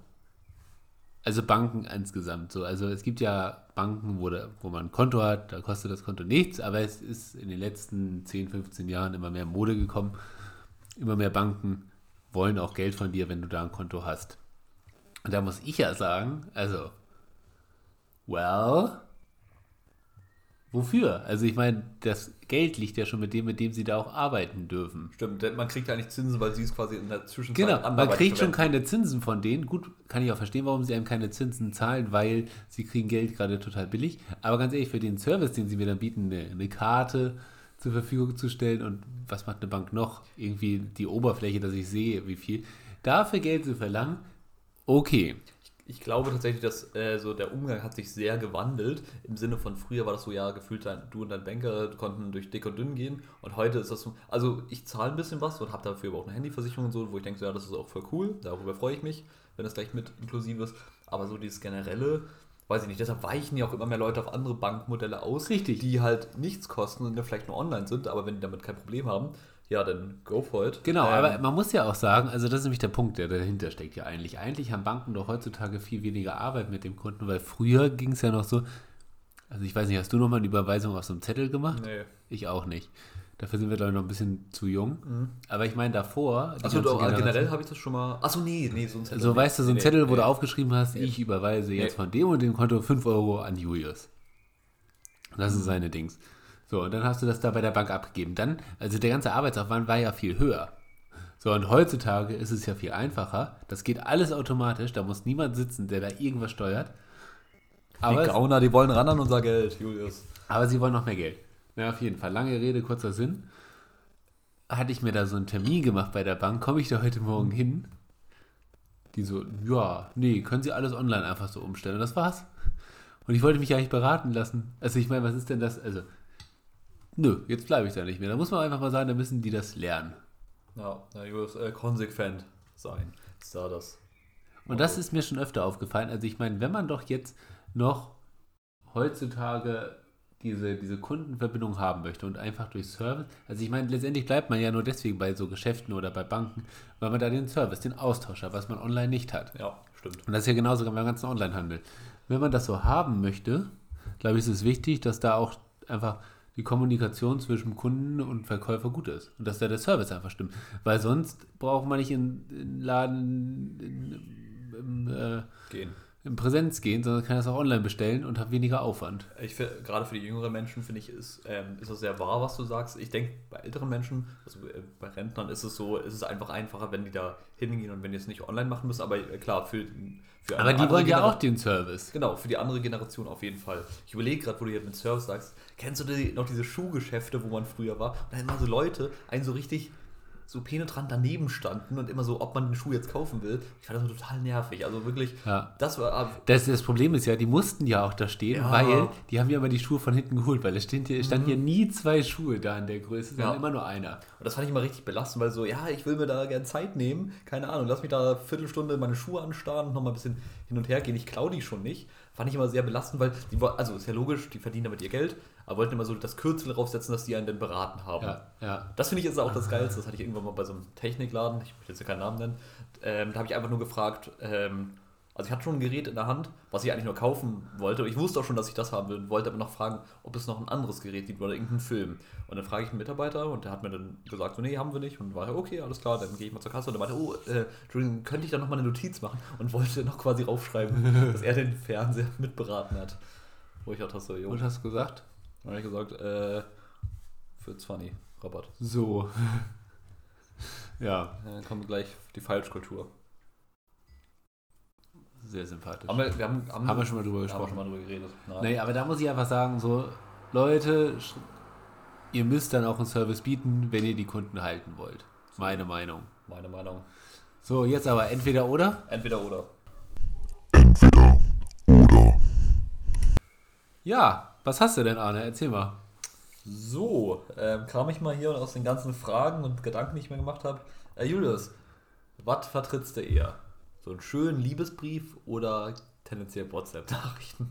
also Banken insgesamt so. Also es gibt ja Banken, wo, da, wo man ein Konto hat, da kostet das Konto nichts, aber es ist in den letzten 10, 15 Jahren immer mehr Mode gekommen. Immer mehr Banken wollen auch Geld von dir, wenn du da ein Konto hast. Und da muss ich ja sagen, also well, wofür? Also ich meine, das Geld liegt ja schon mit dem, mit dem sie da auch arbeiten dürfen. Stimmt, man kriegt ja nicht Zinsen, weil sie es quasi in der Zwischenzeit Genau, man kriegt schon verwenden. keine Zinsen von denen. Gut, kann ich auch verstehen, warum sie einem keine Zinsen zahlen, weil sie kriegen Geld gerade total billig. Aber ganz ehrlich, für den Service, den sie mir dann bieten, eine, eine Karte zur Verfügung zu stellen und was macht eine Bank noch? Irgendwie die Oberfläche, dass ich sehe, wie viel. Dafür Geld zu verlangen, okay. Ich glaube tatsächlich, dass äh, so der Umgang hat sich sehr gewandelt. Im Sinne von früher war das so, ja, gefühlt dein, du und dein Banker konnten durch dick und dünn gehen. Und heute ist das so, also ich zahle ein bisschen was und habe dafür aber auch eine Handyversicherung und so, wo ich denke, so, ja, das ist auch voll cool. Darüber freue ich mich, wenn das gleich mit inklusive ist. Aber so dieses generelle, weiß ich nicht, deshalb weichen ja auch immer mehr Leute auf andere Bankmodelle aus, Richtig. die halt nichts kosten und ja vielleicht nur online sind, aber wenn die damit kein Problem haben, ja, dann go for it. Genau, Ähm, aber man muss ja auch sagen, also das ist nämlich der Punkt, der dahinter steckt ja eigentlich. Eigentlich haben Banken doch heutzutage viel weniger Arbeit mit dem Kunden, weil früher ging es ja noch so, also ich weiß nicht, hast du nochmal eine Überweisung auf so einem Zettel gemacht? Nee. Ich auch nicht. Dafür sind wir, glaube ich, noch ein bisschen zu jung. Aber ich meine davor. Achso, doch, also generell habe ich das schon mal. Achso, nee, nee, so ein Zettel. So, nee. weißt du, so ein Nee, Zettel, wo nee. du aufgeschrieben hast, ich überweise jetzt von dem und dem Konto 5 Euro an Julius. Das Mhm. ist seine Dings. So, und dann hast du das da bei der Bank abgegeben. Dann, also der ganze Arbeitsaufwand war ja viel höher. So, und heutzutage ist es ja viel einfacher. Das geht alles automatisch. Da muss niemand sitzen, der da irgendwas steuert. Die Aber, Gauner, die wollen ran an unser Geld, Julius. aber sie wollen noch mehr Geld. Na, auf jeden Fall. Lange Rede, kurzer Sinn. Hatte ich mir da so einen Termin gemacht bei der Bank, komme ich da heute Morgen hin. Die so, ja, nee, können Sie alles online einfach so umstellen. Und das war's. Und ich wollte mich ja nicht beraten lassen. Also ich meine, was ist denn das? Also, nö, jetzt bleibe ich da nicht mehr. Da muss man einfach mal sagen, da müssen die das lernen. Ja, ja Julius, äh, konsequent sein. Ist da das. Und das ist mir schon öfter aufgefallen. Also ich meine, wenn man doch jetzt noch heutzutage diese, diese Kundenverbindung haben möchte und einfach durch Service, also ich meine, letztendlich bleibt man ja nur deswegen bei so Geschäften oder bei Banken, weil man da den Service, den Austausch hat, was man online nicht hat. Ja, stimmt. Und das ist ja genauso beim ganzen Onlinehandel. Wenn man das so haben möchte, glaube ich, ist es wichtig, dass da auch einfach die Kommunikation zwischen Kunden und Verkäufer gut ist und dass da der Service einfach stimmt. Weil sonst braucht man nicht in den Laden in, im, äh, Gehen. In Präsenz gehen, sondern kann das auch online bestellen und hat weniger Aufwand. Ich find, gerade für die jüngeren Menschen finde ich, ist, ähm, ist das sehr wahr, was du sagst. Ich denke, bei älteren Menschen, also äh, bei Rentnern ist es so, ist es einfach einfacher, wenn die da hingehen und wenn die es nicht online machen müssen. Aber äh, klar, für, für Aber die wollen ja Genera- auch den Service. Genau, für die andere Generation auf jeden Fall. Ich überlege gerade, wo du hier mit Service sagst, kennst du die, noch diese Schuhgeschäfte, wo man früher war? Und da immer so Leute, einen so richtig so penetrant daneben standen und immer so, ob man den Schuh jetzt kaufen will. Ich fand das total nervig. Also wirklich, Ja. das war. Das, das Problem ist ja, die mussten ja auch da stehen, Ja. weil die haben ja immer die Schuhe von hinten geholt, weil es stand hier, stand hier nie zwei Schuhe da in der Größe, sondern Ja. immer nur einer. Und das fand ich immer richtig belastend, weil so, ja, ich will mir da gerne Zeit nehmen, keine Ahnung, lass mich da eine Viertelstunde meine Schuhe anstarren und nochmal ein bisschen hin und her gehen. Ich klaue die schon nicht. Fand ich immer sehr belastend, weil die, also ist ja logisch, die verdienen damit ihr Geld, aber wollten immer so das Kürzel draufsetzen, dass die einen denn beraten haben. Ja, ja. Das finde ich ist auch das Geilste. Das hatte ich irgendwann mal bei so einem Technikladen, ich möchte jetzt hier keinen Namen nennen. Ähm, da habe ich einfach nur gefragt, ähm, also ich hatte schon ein Gerät in der Hand, was ich eigentlich nur kaufen wollte. Ich wusste auch schon, dass ich das haben will, wollte aber noch fragen, ob es noch ein anderes Gerät gibt oder irgendeinen Film. Und dann frage ich einen Mitarbeiter und der hat mir dann gesagt, so nee, haben wir nicht. Und war okay, alles klar, dann gehe ich mal zur Kasse und der meinte, oh, äh, Entschuldigung, könnte ich da nochmal eine Notiz machen? Und wollte noch quasi raufschreiben, dass er den Fernseher mitberaten hat. Wo ich auch dachte, so, jo. Und hast du gesagt? Dann habe ich gesagt, äh, für 20 Rabatt. So. ja, Dann kommt gleich die Falschkultur. Sehr sympathisch. Haben wir, haben, haben, Haben wir schon mal drüber haben wir schon gesprochen. mal drüber geredet. Nein. Nee, aber da muss ich einfach sagen, so, Leute, ihr müsst dann auch einen Service bieten, wenn ihr die Kunden halten wollt. Meine Meinung. Meine Meinung. So, jetzt aber entweder oder. Entweder oder. Ja, was hast du denn, Arne? Erzähl mal. So, ähm, kam ich mal hier aus den ganzen Fragen und Gedanken, die ich mir gemacht habe. Äh, Julius, was vertrittst du eher? So einen schönen Liebesbrief oder tendenziell WhatsApp-Nachrichten?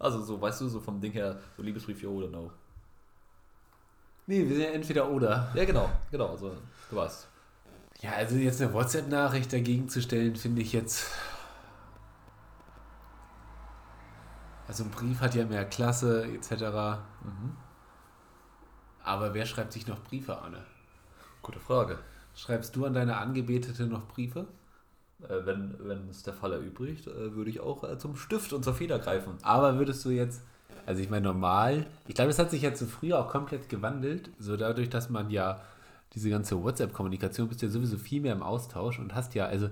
Also so, weißt du, so vom Ding her, so Liebesbrief ja oder no. Nee, wir sind ja entweder oder. Ja, genau, genau, also du weißt. Ja, also jetzt eine WhatsApp-Nachricht dagegen zu stellen, finde ich jetzt. Also ein Brief hat ja mehr Klasse etc. Mhm. Aber wer schreibt sich noch Briefe, Arne? Gute Frage. Schreibst du an deine Angebetete noch Briefe? Äh, wenn, wenn es der Fall erübrigt, äh, würde ich auch äh, zum Stift und zur Feder greifen. Aber würdest du jetzt, also ich meine normal, ich glaube, es hat sich jetzt so früher auch komplett gewandelt, so dadurch, dass man ja diese ganze WhatsApp-Kommunikation bist ja sowieso viel mehr im Austausch und hast ja, also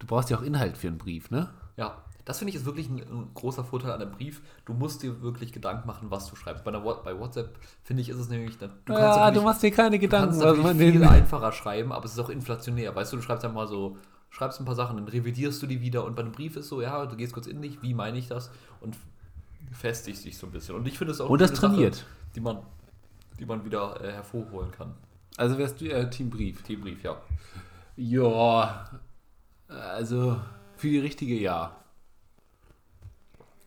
du brauchst ja auch Inhalt für einen Brief, ne? Ja, das finde ich ist wirklich ein, ein großer Vorteil an einem Brief. Du musst dir wirklich Gedanken machen, was du schreibst. Bei, einer, bei WhatsApp finde ich ist es nämlich, du kannst ja, natürlich- du machst dir keine Du Gedanken, kannst was viel einfacher schreiben, aber es ist auch inflationär. Weißt du, du schreibst einmal so, schreibst ein paar Sachen, dann revidierst du die wieder und bei einem Brief ist so, ja, du gehst kurz in dich, wie meine ich das und festigst dich so ein bisschen. Und ich finde es auch Und das eine Sache, trainiert. die man, die man wieder äh, hervorholen kann. Also wärst du eher Team Brief. Teambrief, ja. Ja, also für die richtige Ja.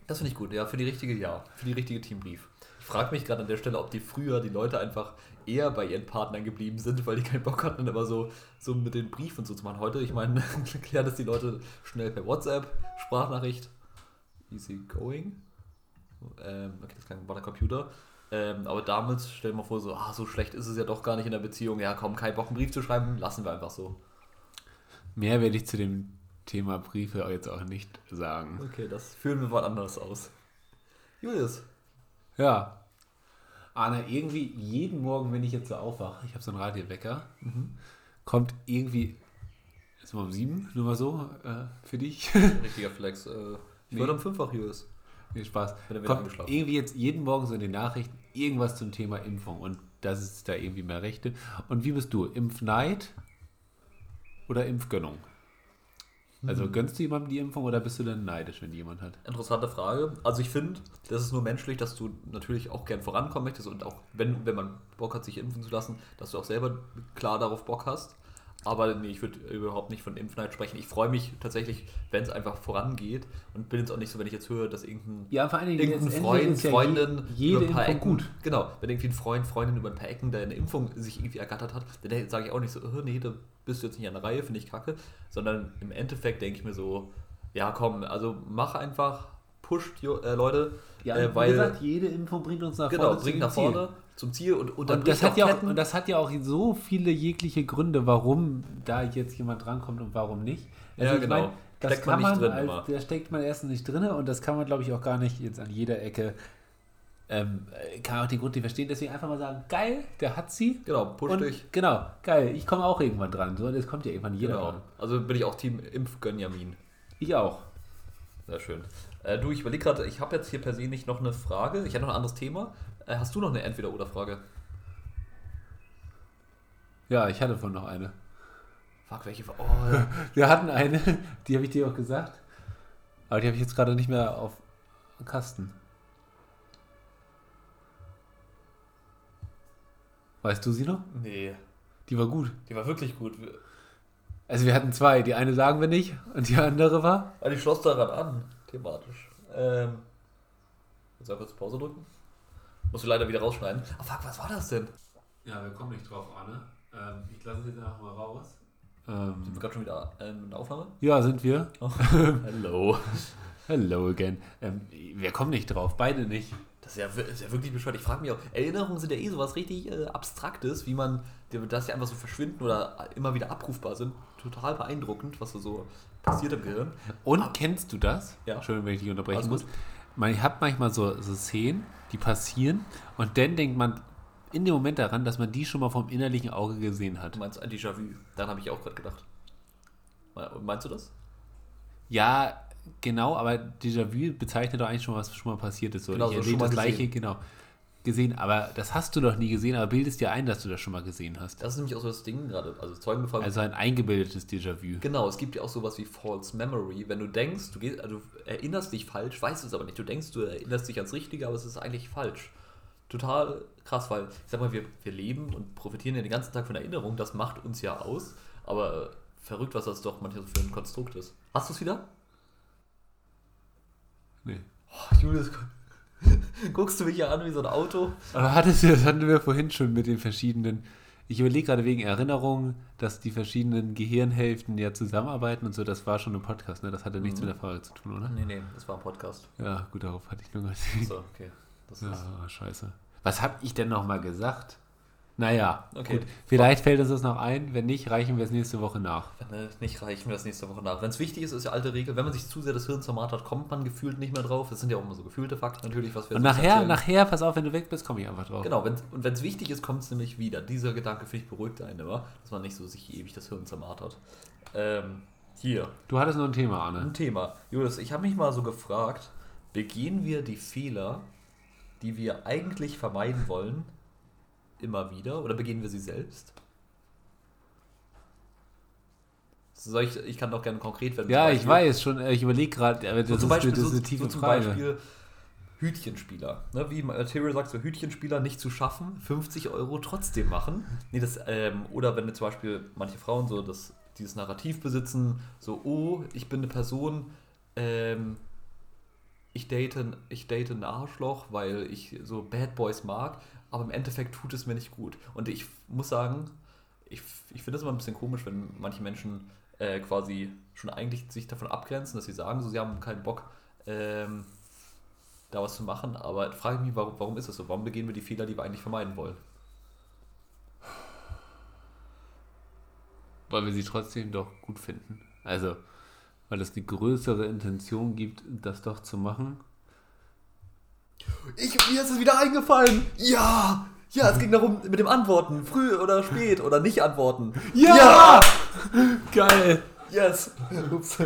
Das finde ich gut, ja, für die richtige Ja, für die richtige Teambrief. Ich frage mich gerade an der Stelle, ob die früher die Leute einfach eher bei ihren Partnern geblieben sind, weil die keinen Bock hatten, immer so, so mit den Briefen so zu machen. Heute, ich meine, klären das die Leute schnell per WhatsApp, Sprachnachricht, easy going. Ähm, okay, das war der Computer. Ähm, aber damals, stell dir mal vor, so, ah, so schlecht ist es ja doch gar nicht in der Beziehung. Ja, komm, kein Bock, einen Brief zu schreiben, lassen wir einfach so. Mehr werde ich zu dem Thema Briefe jetzt auch nicht sagen. Okay, das führen wir mal anders aus. Julius, Ja. Arne, irgendwie jeden Morgen, wenn ich jetzt so aufwache, ich habe so einen Radiowecker, kommt irgendwie, ist mal um sieben, nur mal so, äh, für dich. richtiger Flex. Äh, ich Nee. um fünffach, Julius. Nee, Spaß. Kommt irgendwie jetzt jeden Morgen so in den Nachrichten irgendwas zum Thema Impfung und das ist da irgendwie mehr Rechte. Und wie bist du? Impfneid oder Impfgönnung? Also gönnst du jemandem die Impfung oder bist du dann neidisch, wenn die jemand hat? Interessante Frage. Also ich finde, das ist nur menschlich, dass du natürlich auch gern vorankommen möchtest und auch, wenn, wenn man Bock hat, sich impfen zu lassen, dass du auch selber klar darauf Bock hast. Aber nee, ich würde überhaupt nicht von Impfneid sprechen. Ich freue mich tatsächlich, wenn es einfach vorangeht und bin jetzt auch nicht so, wenn ich jetzt höre, dass irgendein, Ja, vor allen Dingen irgendein Freund, ja Freundin je, jede über ein paar Impfung Ecken, gut. genau, wenn irgendwie ein Freund, Freundin über ein paar Ecken da eine Impfung sich irgendwie ergattert hat, dann sage ich auch nicht so, oh, nee, da bist du jetzt nicht an der Reihe, finde ich kacke, sondern im Endeffekt denke ich mir so, ja komm, also mach einfach, pusht äh, Leute, Ja, äh, wie weil, gesagt, jede Impfung bringt uns nach genau, vorne. bringt zum nach Ziel. Zum Ziel und, und Und das, hat ja auch, und das hat ja auch so viele jegliche Gründe, warum da jetzt jemand drankommt und warum nicht. Also Ja, ich genau. mein, das Steckt man kann nicht man, drin als, da steckt man erstens nicht drin und das kann man, glaube ich, auch gar nicht jetzt an jeder Ecke, ähm, kann auch den Grund nicht verstehen. Deswegen einfach mal sagen, geil, der hat sie. genau, push und, dich. Genau, geil, ich komme auch irgendwann dran. So, es kommt ja irgendwann jeder Genau. dran. Also bin ich auch Team Impfgönjamin. Ich auch. Sehr schön. Äh, du, ich überlege gerade, ich habe jetzt hier per se nicht noch eine Frage. Ich hätte noch ein anderes Thema. Äh, hast du noch eine Entweder-Oder-Frage? Ja, ich hatte vorhin noch eine. Fuck, welche? Oh, ja. Wir hatten eine, die habe ich dir auch gesagt. Aber die habe ich jetzt gerade nicht mehr auf Kasten. Weißt du sie noch? nee, Die war gut. die war wirklich gut. Also wir hatten zwei. Die eine sagen wir nicht und die andere war. Ah, die schloss daran an, thematisch. Ähm, jetzt einfach kurz Pause drücken. Musst du leider wieder rausschneiden. Ah, fuck, was war das denn? Ja, wir kommen nicht drauf, Arne. Ähm, ich lasse es jetzt einfach mal raus. Sind Ähm, wir gerade schon wieder äh, in der Aufnahme? ja, sind wir. Hello. Hello again. Ähm, wir kommen nicht drauf, beide nicht. Das ist ja, ist ja wirklich bescheuert. Ich frage mich auch, Erinnerungen sind ja eh sowas richtig äh, Abstraktes, wie man, dass die einfach so verschwinden oder immer wieder abrufbar sind. Total beeindruckend, was da so passiert im Gehirn. Und kennst du das? Ja. Entschuldigung, wenn ich dich unterbrechen Alles muss. gut. Man hat manchmal so, so Szenen, die passieren und dann denkt man in dem Moment daran, dass man die schon mal vom innerlichen Auge gesehen hat. Du meinst ein Déjà-vu? Daran habe ich auch gerade gedacht. Me- Meinst du das? Ja, genau, aber Déjà-vu bezeichnet doch eigentlich schon, was schon mal passiert ist. So, Genau, ich so erlebe das Gleiche, genau, gesehen. Aber das hast du doch nie gesehen, aber bildest dir ein, dass du das schon mal gesehen hast. Das ist nämlich auch so das Ding gerade. Also Zeugenbefragung. Also ein eingebildetes Déjà-vu. Genau, es gibt ja auch sowas wie False Memory. Wenn du denkst, du, gehst, also du erinnerst dich falsch, weißt es aber nicht. Du denkst, du erinnerst dich ans Richtige, aber es ist eigentlich falsch. Total krass, weil, ich sag mal, wir, wir leben und profitieren ja den ganzen Tag von Erinnerung. Das macht uns ja aus. Aber verrückt, was das doch manchmal so für ein Konstrukt ist. Hast du es wieder? Nee. Oh, Julius, guckst du mich ja an wie so ein Auto? Aber hattest du, das hatten wir vorhin schon mit den verschiedenen. Ich überlege gerade wegen Erinnerungen, dass die verschiedenen Gehirnhälften ja zusammenarbeiten und so. Das war schon ein Podcast, ne? Das hatte nichts Mhm. mit der Frage zu tun, oder? Nee, nee, das war ein Podcast. Ja, gut, darauf hatte ich nur gesehen. So, okay. Das ist, Ja, scheiße. Was habe ich denn nochmal gesagt? Naja, Okay. gut. Vielleicht fällt uns das noch ein. Wenn nicht, reichen wir es nächste Woche nach. Wenn nicht, reichen wir das nächste Woche nach. Wenn es wichtig ist, ist ja alte Regel. Wenn man sich zu sehr das Hirn zermarrt hat, kommt man gefühlt nicht mehr drauf. Das sind ja auch immer so gefühlte Fakten natürlich, was wir Und nicht nachher, erzählen. nachher, pass auf, wenn du weg bist, komme ich einfach drauf. Genau, wenn's, und wenn es wichtig ist, kommt es nämlich wieder. Dieser Gedanke, finde ich, beruhigt einen immer, dass man nicht so sich ewig das Hirn zermarrt hat. Ähm, hier, Du hattest noch ein Thema, Arne. ein Thema. Julius, ich habe mich mal so gefragt, begehen wir die Fehler, die wir eigentlich vermeiden wollen, immer wieder oder begehen wir sie selbst? Soll ich, ich kann doch gerne konkret werden. Ja, ich weiß schon. äh, Ich überlege gerade, aber das, so zum ist, Beispiel, das ist eine tiefe so zum Frage. Beispiel Hütchenspieler. Ne? Wie Material sagt, so Hütchenspieler nicht zu schaffen, 50 Euro trotzdem machen. Nee, das, ähm, oder wenn zum Beispiel manche Frauen so das, dieses Narrativ besitzen, so, oh, ich bin eine Person, ähm, ich date, ich date ein Arschloch, weil ich so Bad Boys mag, aber im Endeffekt tut es mir nicht gut. Und ich muss sagen, ich, ich finde es immer ein bisschen komisch, wenn manche Menschen äh, quasi schon eigentlich sich davon abgrenzen, dass sie sagen, so, sie haben keinen Bock, ähm, da was zu machen. Aber frage ich mich, warum, warum ist das so? Warum begehen wir die Fehler, die wir eigentlich vermeiden wollen? Weil wir sie trotzdem doch gut finden. Also, weil es die größere Intention gibt, das doch zu machen. Ich, mir ist es wieder eingefallen. Ja! Ja, es ging darum mit dem Antworten. Früh oder spät oder nicht antworten. Geil! Yes! Ups.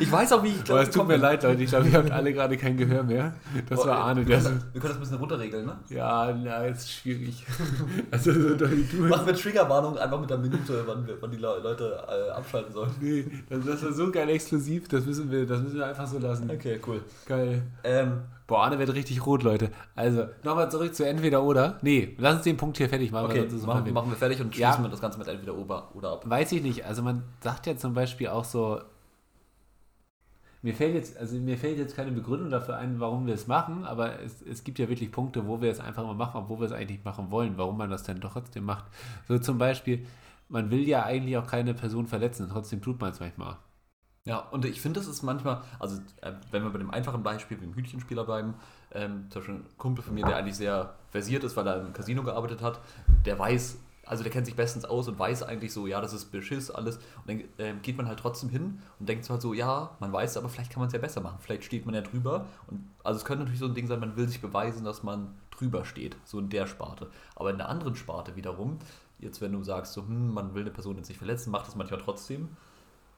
Ich weiß auch, wie ich Aber es tut mir leid, Leute. Ich glaube, ihr habt alle gerade kein Gehör mehr. Das war Arne, Wir können, wir können das ein bisschen runterregeln, ne? Ja, na, ist schwierig. Also, so, Machen wir Triggerwarnung einfach mit der Minute, wann, wann die Le- Leute äh, abschalten sollen. Nee, das, das war so geil exklusiv. Das müssen wir, das müssen wir einfach so lassen. Okay, cool. Geil. Ähm, Boah, Arne wird richtig rot, Leute. Also, nochmal zurück zu entweder oder. Nee, lass uns den Punkt hier fertig machen. okay, machen, machen wir fertig und Ja. schließen wir das Ganze mit entweder oder, oder ab. Weiß ich nicht. Also man sagt ja zum Beispiel auch so, mir fällt jetzt, also mir fällt jetzt keine Begründung dafür ein, warum wir es machen, aber es, es gibt ja wirklich Punkte, wo wir es einfach mal machen, obwohl wir es eigentlich machen wollen, warum man das denn doch trotzdem macht. So zum Beispiel, man will ja eigentlich auch keine Person verletzen, trotzdem tut man es manchmal. Ja, und ich finde, das ist manchmal, also äh, wenn wir bei dem einfachen Beispiel wie dem Hütchenspieler bleiben, ähm, zum Beispiel ein Kumpel von mir, der eigentlich sehr versiert ist, weil er im Casino gearbeitet hat, der weiß, also der kennt sich bestens aus und weiß eigentlich so, ja, das ist Beschiss, alles. Und dann ähm, geht man halt trotzdem hin und denkt zwar so, ja, man weiß, aber vielleicht kann man es ja besser machen. Vielleicht steht man ja drüber. Und also es könnte natürlich so ein Ding sein, man will sich beweisen, dass man drüber steht, so in der Sparte. Aber in der anderen Sparte wiederum, jetzt wenn du sagst, so, hm, man will eine Person jetzt nicht verletzen, macht das manchmal trotzdem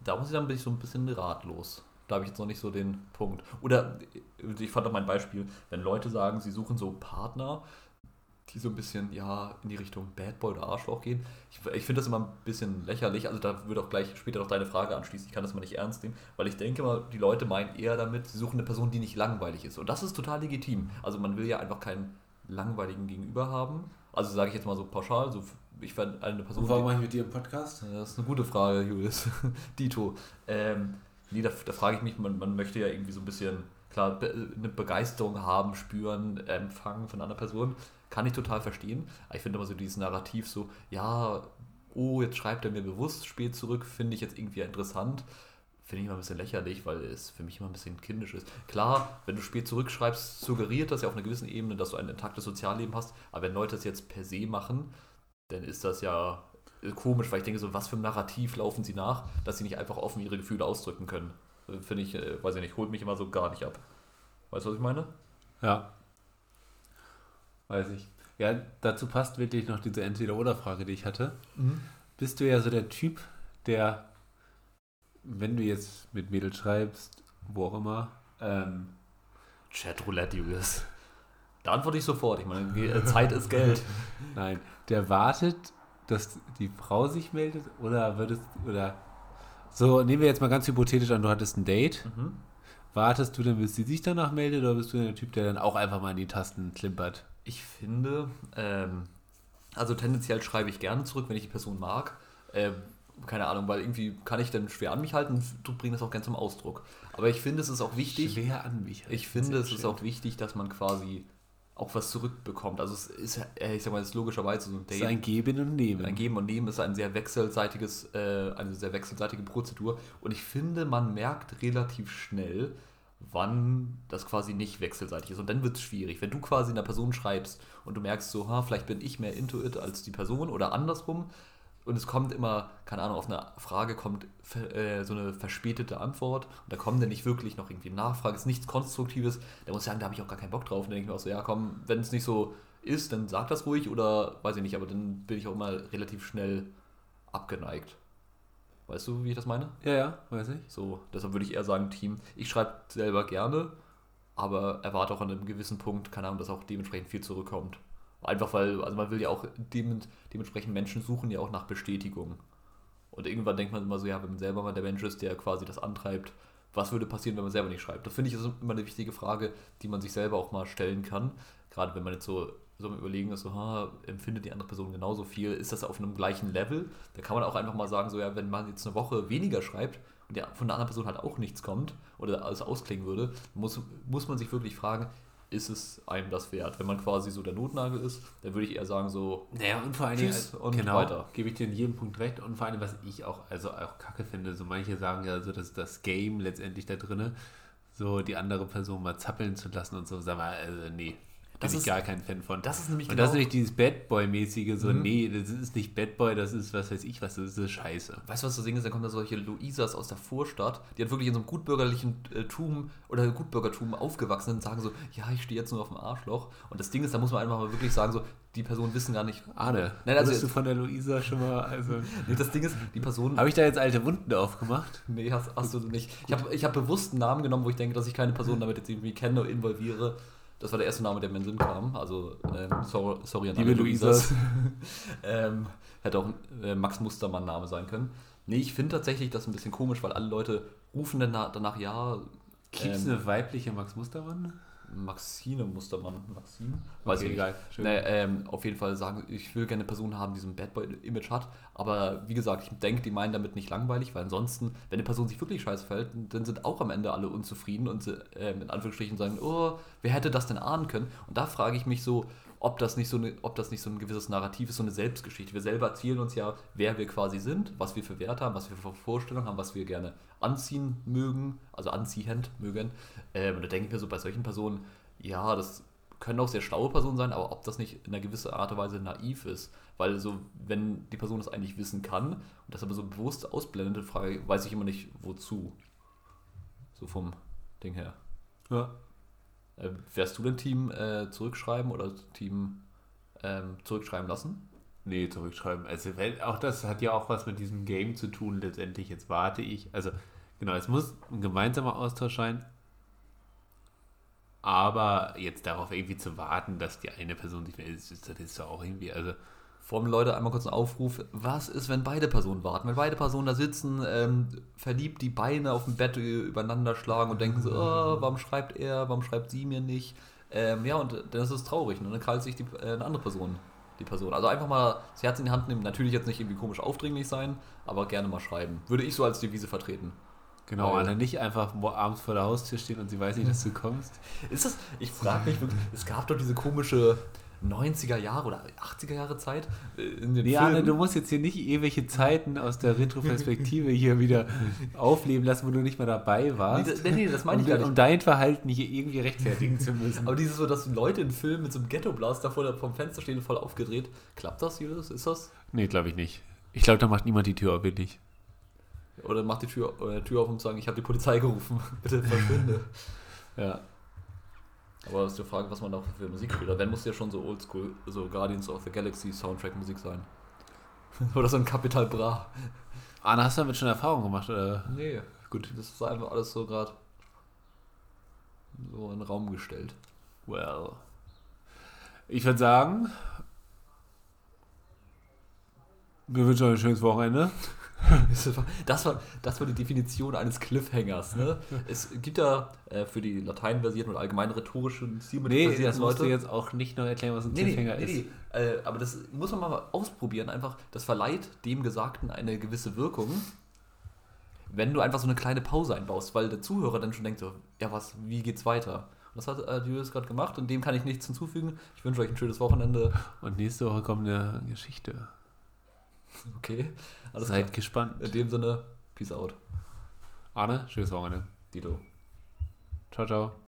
da muss ich dann bin ich so ein bisschen ratlos. Da habe ich jetzt noch nicht so den Punkt. Oder äh, ich fand auch mein Beispiel, wenn Leute sagen, sie suchen so Partner, die so ein bisschen ja in die Richtung Bad Boy oder Arschloch gehen. Ich, ich finde das immer ein bisschen lächerlich. Also da würde auch gleich später noch deine Frage anschließen. Ich kann das mal nicht ernst nehmen, weil ich denke mal, die Leute meinen eher damit, sie suchen eine Person, die nicht langweilig ist. Und das ist total legitim. Also man will ja einfach keinen langweiligen Gegenüber haben. Also sage ich jetzt mal so pauschal, so ich fand eine Person. die- mache ich mit dir einen Podcast? das ist eine gute Frage, Julius. Dito. Ähm, nee, da, da frage ich mich, man, man möchte ja irgendwie so ein bisschen, klar, eine Begeisterung haben, spüren, empfangen von einer Person. Kann ich total verstehen. Aber ich finde immer so dieses Narrativ so, ja, oh, jetzt schreibt er mir bewusst spät zurück, finde ich jetzt irgendwie interessant. Finde ich immer ein bisschen lächerlich, weil es für mich immer ein bisschen kindisch ist. Klar, wenn du spät zurückschreibst, suggeriert das ja auf einer gewissen Ebene, dass du ein intaktes Sozialleben hast. Aber wenn Leute das jetzt per se machen, dann ist das ja komisch, weil ich denke, so was für ein Narrativ laufen sie nach, dass sie nicht einfach offen ihre Gefühle ausdrücken können. Äh, Finde ich, äh, weiß ich nicht, holt mich immer so gar nicht ab. Weißt du, was ich meine? Ja. Weiß ich. Ja, dazu passt wirklich noch diese Entweder-Oder-Frage, die ich hatte. Bist du ja so der Typ, der, wenn du jetzt mit Mädels schreibst, wo auch immer, ähm, Chatroulette, Julius. Da antworte ich sofort. Ich meine, äh, Zeit ist Geld. nein, der wartet, dass die Frau sich meldet oder würdest, oder, so, nehmen wir jetzt mal ganz hypothetisch an, du hattest ein Date. Mhm. Wartest du dann, bis sie sich danach meldet oder bist du der Typ, der dann auch einfach mal in die Tasten klimpert? Ich finde, ähm, also tendenziell schreibe ich gerne zurück, wenn ich die Person mag. Ähm, keine Ahnung, weil irgendwie kann ich dann schwer an mich halten und bringe das auch gerne zum Ausdruck. Aber ich finde, es ist auch wichtig. Schwer an mich. Ich finde, es ist auch wichtig, dass man quasi auch was zurückbekommt. Also es ist, äh, ich sag mal, es ist logischerweise so ein Es ist Date. ein Geben und Nehmen. Ein Geben und Nehmen ist ein sehr wechselseitiges, äh, eine sehr wechselseitige Prozedur. Und ich finde, man merkt relativ schnell, wann das quasi nicht wechselseitig ist. Und dann wird es schwierig. Wenn du quasi einer Person schreibst und du merkst so, ha, vielleicht bin ich mehr into it als die Person oder andersrum, und es kommt immer, keine Ahnung, auf eine Frage kommt äh, so eine verspätete Antwort und da kommt dann nicht wirklich noch irgendwie Nachfrage, ist nichts Konstruktives, da muss ich sagen, da habe ich auch gar keinen Bock drauf. Und dann denke ich mir auch so, ja komm, wenn es nicht so ist, dann sag das ruhig oder weiß ich nicht, aber dann bin ich auch immer relativ schnell abgeneigt. Weißt du, wie ich das meine? Ja, ja, weiß ich. So, deshalb würde ich eher sagen, Team. Ich schreibe selber gerne, aber erwarte auch an einem gewissen Punkt, keine Ahnung, dass auch dementsprechend viel zurückkommt. Einfach weil, also man will ja auch dem, dementsprechend Menschen suchen ja auch nach Bestätigung. Und irgendwann denkt man immer so, ja, wenn man selber mal der Mensch ist, der quasi das antreibt, was würde passieren, wenn man selber nicht schreibt? Das finde ich ist immer eine wichtige Frage, die man sich selber auch mal stellen kann. Gerade wenn man jetzt so, so am Überlegen ist, so, ha, empfindet die andere Person genauso viel? Ist das auf einem gleichen Level? Da kann man auch einfach mal sagen, so, ja, wenn man jetzt eine Woche weniger schreibt und der, von der anderen Person halt auch nichts kommt oder alles ausklingen würde, muss, muss man sich wirklich fragen, ist es einem das wert. Wenn man quasi so der Notnagel ist, dann würde ich eher sagen so, naja, und vor allem Tschüss und genau, weiter. Gebe ich dir in jedem Punkt recht. Und vor allem, was ich auch, also auch kacke finde, so manche sagen ja so, dass das Game letztendlich da drinne, so die andere Person mal zappeln zu lassen und so, sag mal, also nee, das bin ist, ich gar kein Fan von. Das ist nämlich Und genau das ist nämlich dieses Bad Boy-mäßige, so, mhm. nee, das ist nicht Bad Boy, das ist, was weiß ich was, das ist Scheiße. Weißt du, was das Ding ist? Da kommen da solche Luisas aus der Vorstadt, die hat wirklich in so einem gutbürgerlichen äh, Tum oder Gutbürgertum aufgewachsen und sagen so, ja, ich stehe jetzt nur auf dem Arschloch. Und das Ding ist, da muss man einfach mal wirklich sagen, so, die Personen wissen gar nicht. Arne, Nein, also bist du von der Luisa schon mal. Also nee, das Ding ist, die Person. Habe ich da jetzt alte Wunden aufgemacht? Nee, hast, hast du nicht. Ich habe ich hab bewusst einen Namen genommen, wo ich denke, dass ich keine Person damit jetzt irgendwie kenne oder involviere. Das war der erste Name, der mir in den Sinn kam. Also, ähm, sorry, sorry an alle Luisas. ähm, hätte auch äh, Max Mustermann Name sein können. Nee, ich finde tatsächlich das ein bisschen komisch, weil alle Leute rufen dann danach, ja. Gibt es ähm, eine weibliche Max Mustermann? Maxine Mustermann. Maxine? Weiß okay, ich egal. Nee, ähm, auf jeden Fall sagen, ich will gerne eine Person haben, die so ein Bad Boy-Image hat. Aber wie gesagt, ich denke, die meinen damit nicht langweilig, weil ansonsten, wenn eine Person sich wirklich scheiße verhält, dann sind auch am Ende alle unzufrieden und äh, in Anführungsstrichen sagen, oh, wer hätte das denn ahnen können? Und da frage ich mich so, ob das nicht so eine, ob das nicht so ein gewisses Narrativ ist, so eine Selbstgeschichte. Wir selber erzählen uns ja, wer wir quasi sind, was wir für Werte haben, was wir für Vorstellungen haben, was wir gerne anziehen mögen, also anziehend mögen. Ähm, und da denke ich mir so bei solchen Personen, ja, das können auch sehr schlaue Personen sein, aber ob das nicht in einer gewissen Art und Weise naiv ist. Weil so, wenn die Person das eigentlich wissen kann und das aber so bewusst ausblendet, frage, weiß ich immer nicht, wozu. So vom Ding her. Ja. Äh, wärst du denn Team äh, zurückschreiben oder Team ähm, zurückschreiben lassen? Nee, zurückschreiben. Also auch das hat ja auch was mit diesem Game zu tun, letztendlich. Jetzt warte ich. Also, genau, es muss ein gemeinsamer Austausch sein. Aber jetzt darauf irgendwie zu warten, dass die eine Person sich meldet, das ist ja auch irgendwie, also vor allem Leute einmal kurz einen Aufruf, was ist, wenn beide Personen warten? Wenn beide Personen da sitzen, ähm, verliebt die Beine auf dem Bett übereinander schlagen und denken so, oh, warum schreibt er, warum schreibt sie mir nicht? Ähm, ja, und dann ist es traurig. Und ne? dann krallt sich die, äh, eine andere Person die Person. Also einfach mal das Herz in die Hand nehmen. Natürlich jetzt nicht irgendwie komisch aufdringlich sein, aber gerne mal schreiben. Würde ich so als Devise vertreten. Genau, Weil, nicht einfach abends vor der Haustür stehen und sie weiß nicht, dass du kommst. Ist das, ich frage mich wirklich, es gab doch diese komische 90er Jahre oder 80er Jahre Zeit äh, in den Ja, ne, du musst jetzt hier nicht ewige Zeiten aus der Retroperspektive hier wieder aufleben lassen, wo du nicht mehr dabei warst. Nee, nee, das meine ich um, gar nicht. Um dein Verhalten hier irgendwie rechtfertigen zu müssen. Aber dieses so, dass Leute in Filmen mit so einem Ghetto-Blaster vor vom Fenster stehen, voll aufgedreht. Klappt das, Julius? Ist das? Nee, glaube ich nicht. Ich glaube, da macht niemand die Tür auf, wirklich. Oder macht die Tür, äh, Tür auf und sagen, ich habe die Polizei gerufen. Bitte verschwinde. ja. Aber ist die Frage, was man da für Musik spielt. Wenn muss ja schon so oldschool, so Guardians of the Galaxy Soundtrack Musik sein. oder so ein Capital Bra. Anna, hast du damit schon Erfahrung gemacht? Oder? Nee. Gut. Das ist einfach alles so gerade so in den Raum gestellt. Well. Ich würde sagen, wir wünschen euch ein schönes Wochenende. Das war, das war die Definition eines Cliffhangers. Ne? Es gibt ja äh, für die lateinversierten oder allgemein rhetorischen Stilmittel Nee, das du jetzt auch nicht noch erklären, was ein nee, Cliffhanger nee, nee, ist. Äh, aber das muss man mal ausprobieren. Einfach, das verleiht dem Gesagten eine gewisse Wirkung, wenn du einfach so eine kleine Pause einbaust, weil der Zuhörer dann schon denkt so, ja was, wie geht's weiter? Und das hat äh, Julius gerade gemacht und dem kann ich nichts hinzufügen. Ich wünsche euch ein schönes Wochenende. Und nächste Woche kommt eine Geschichte. Okay. Alles Seid klar. gespannt. In dem Sinne, Peace out. Arne, schönes Wochenende. Dito. Ciao, ciao.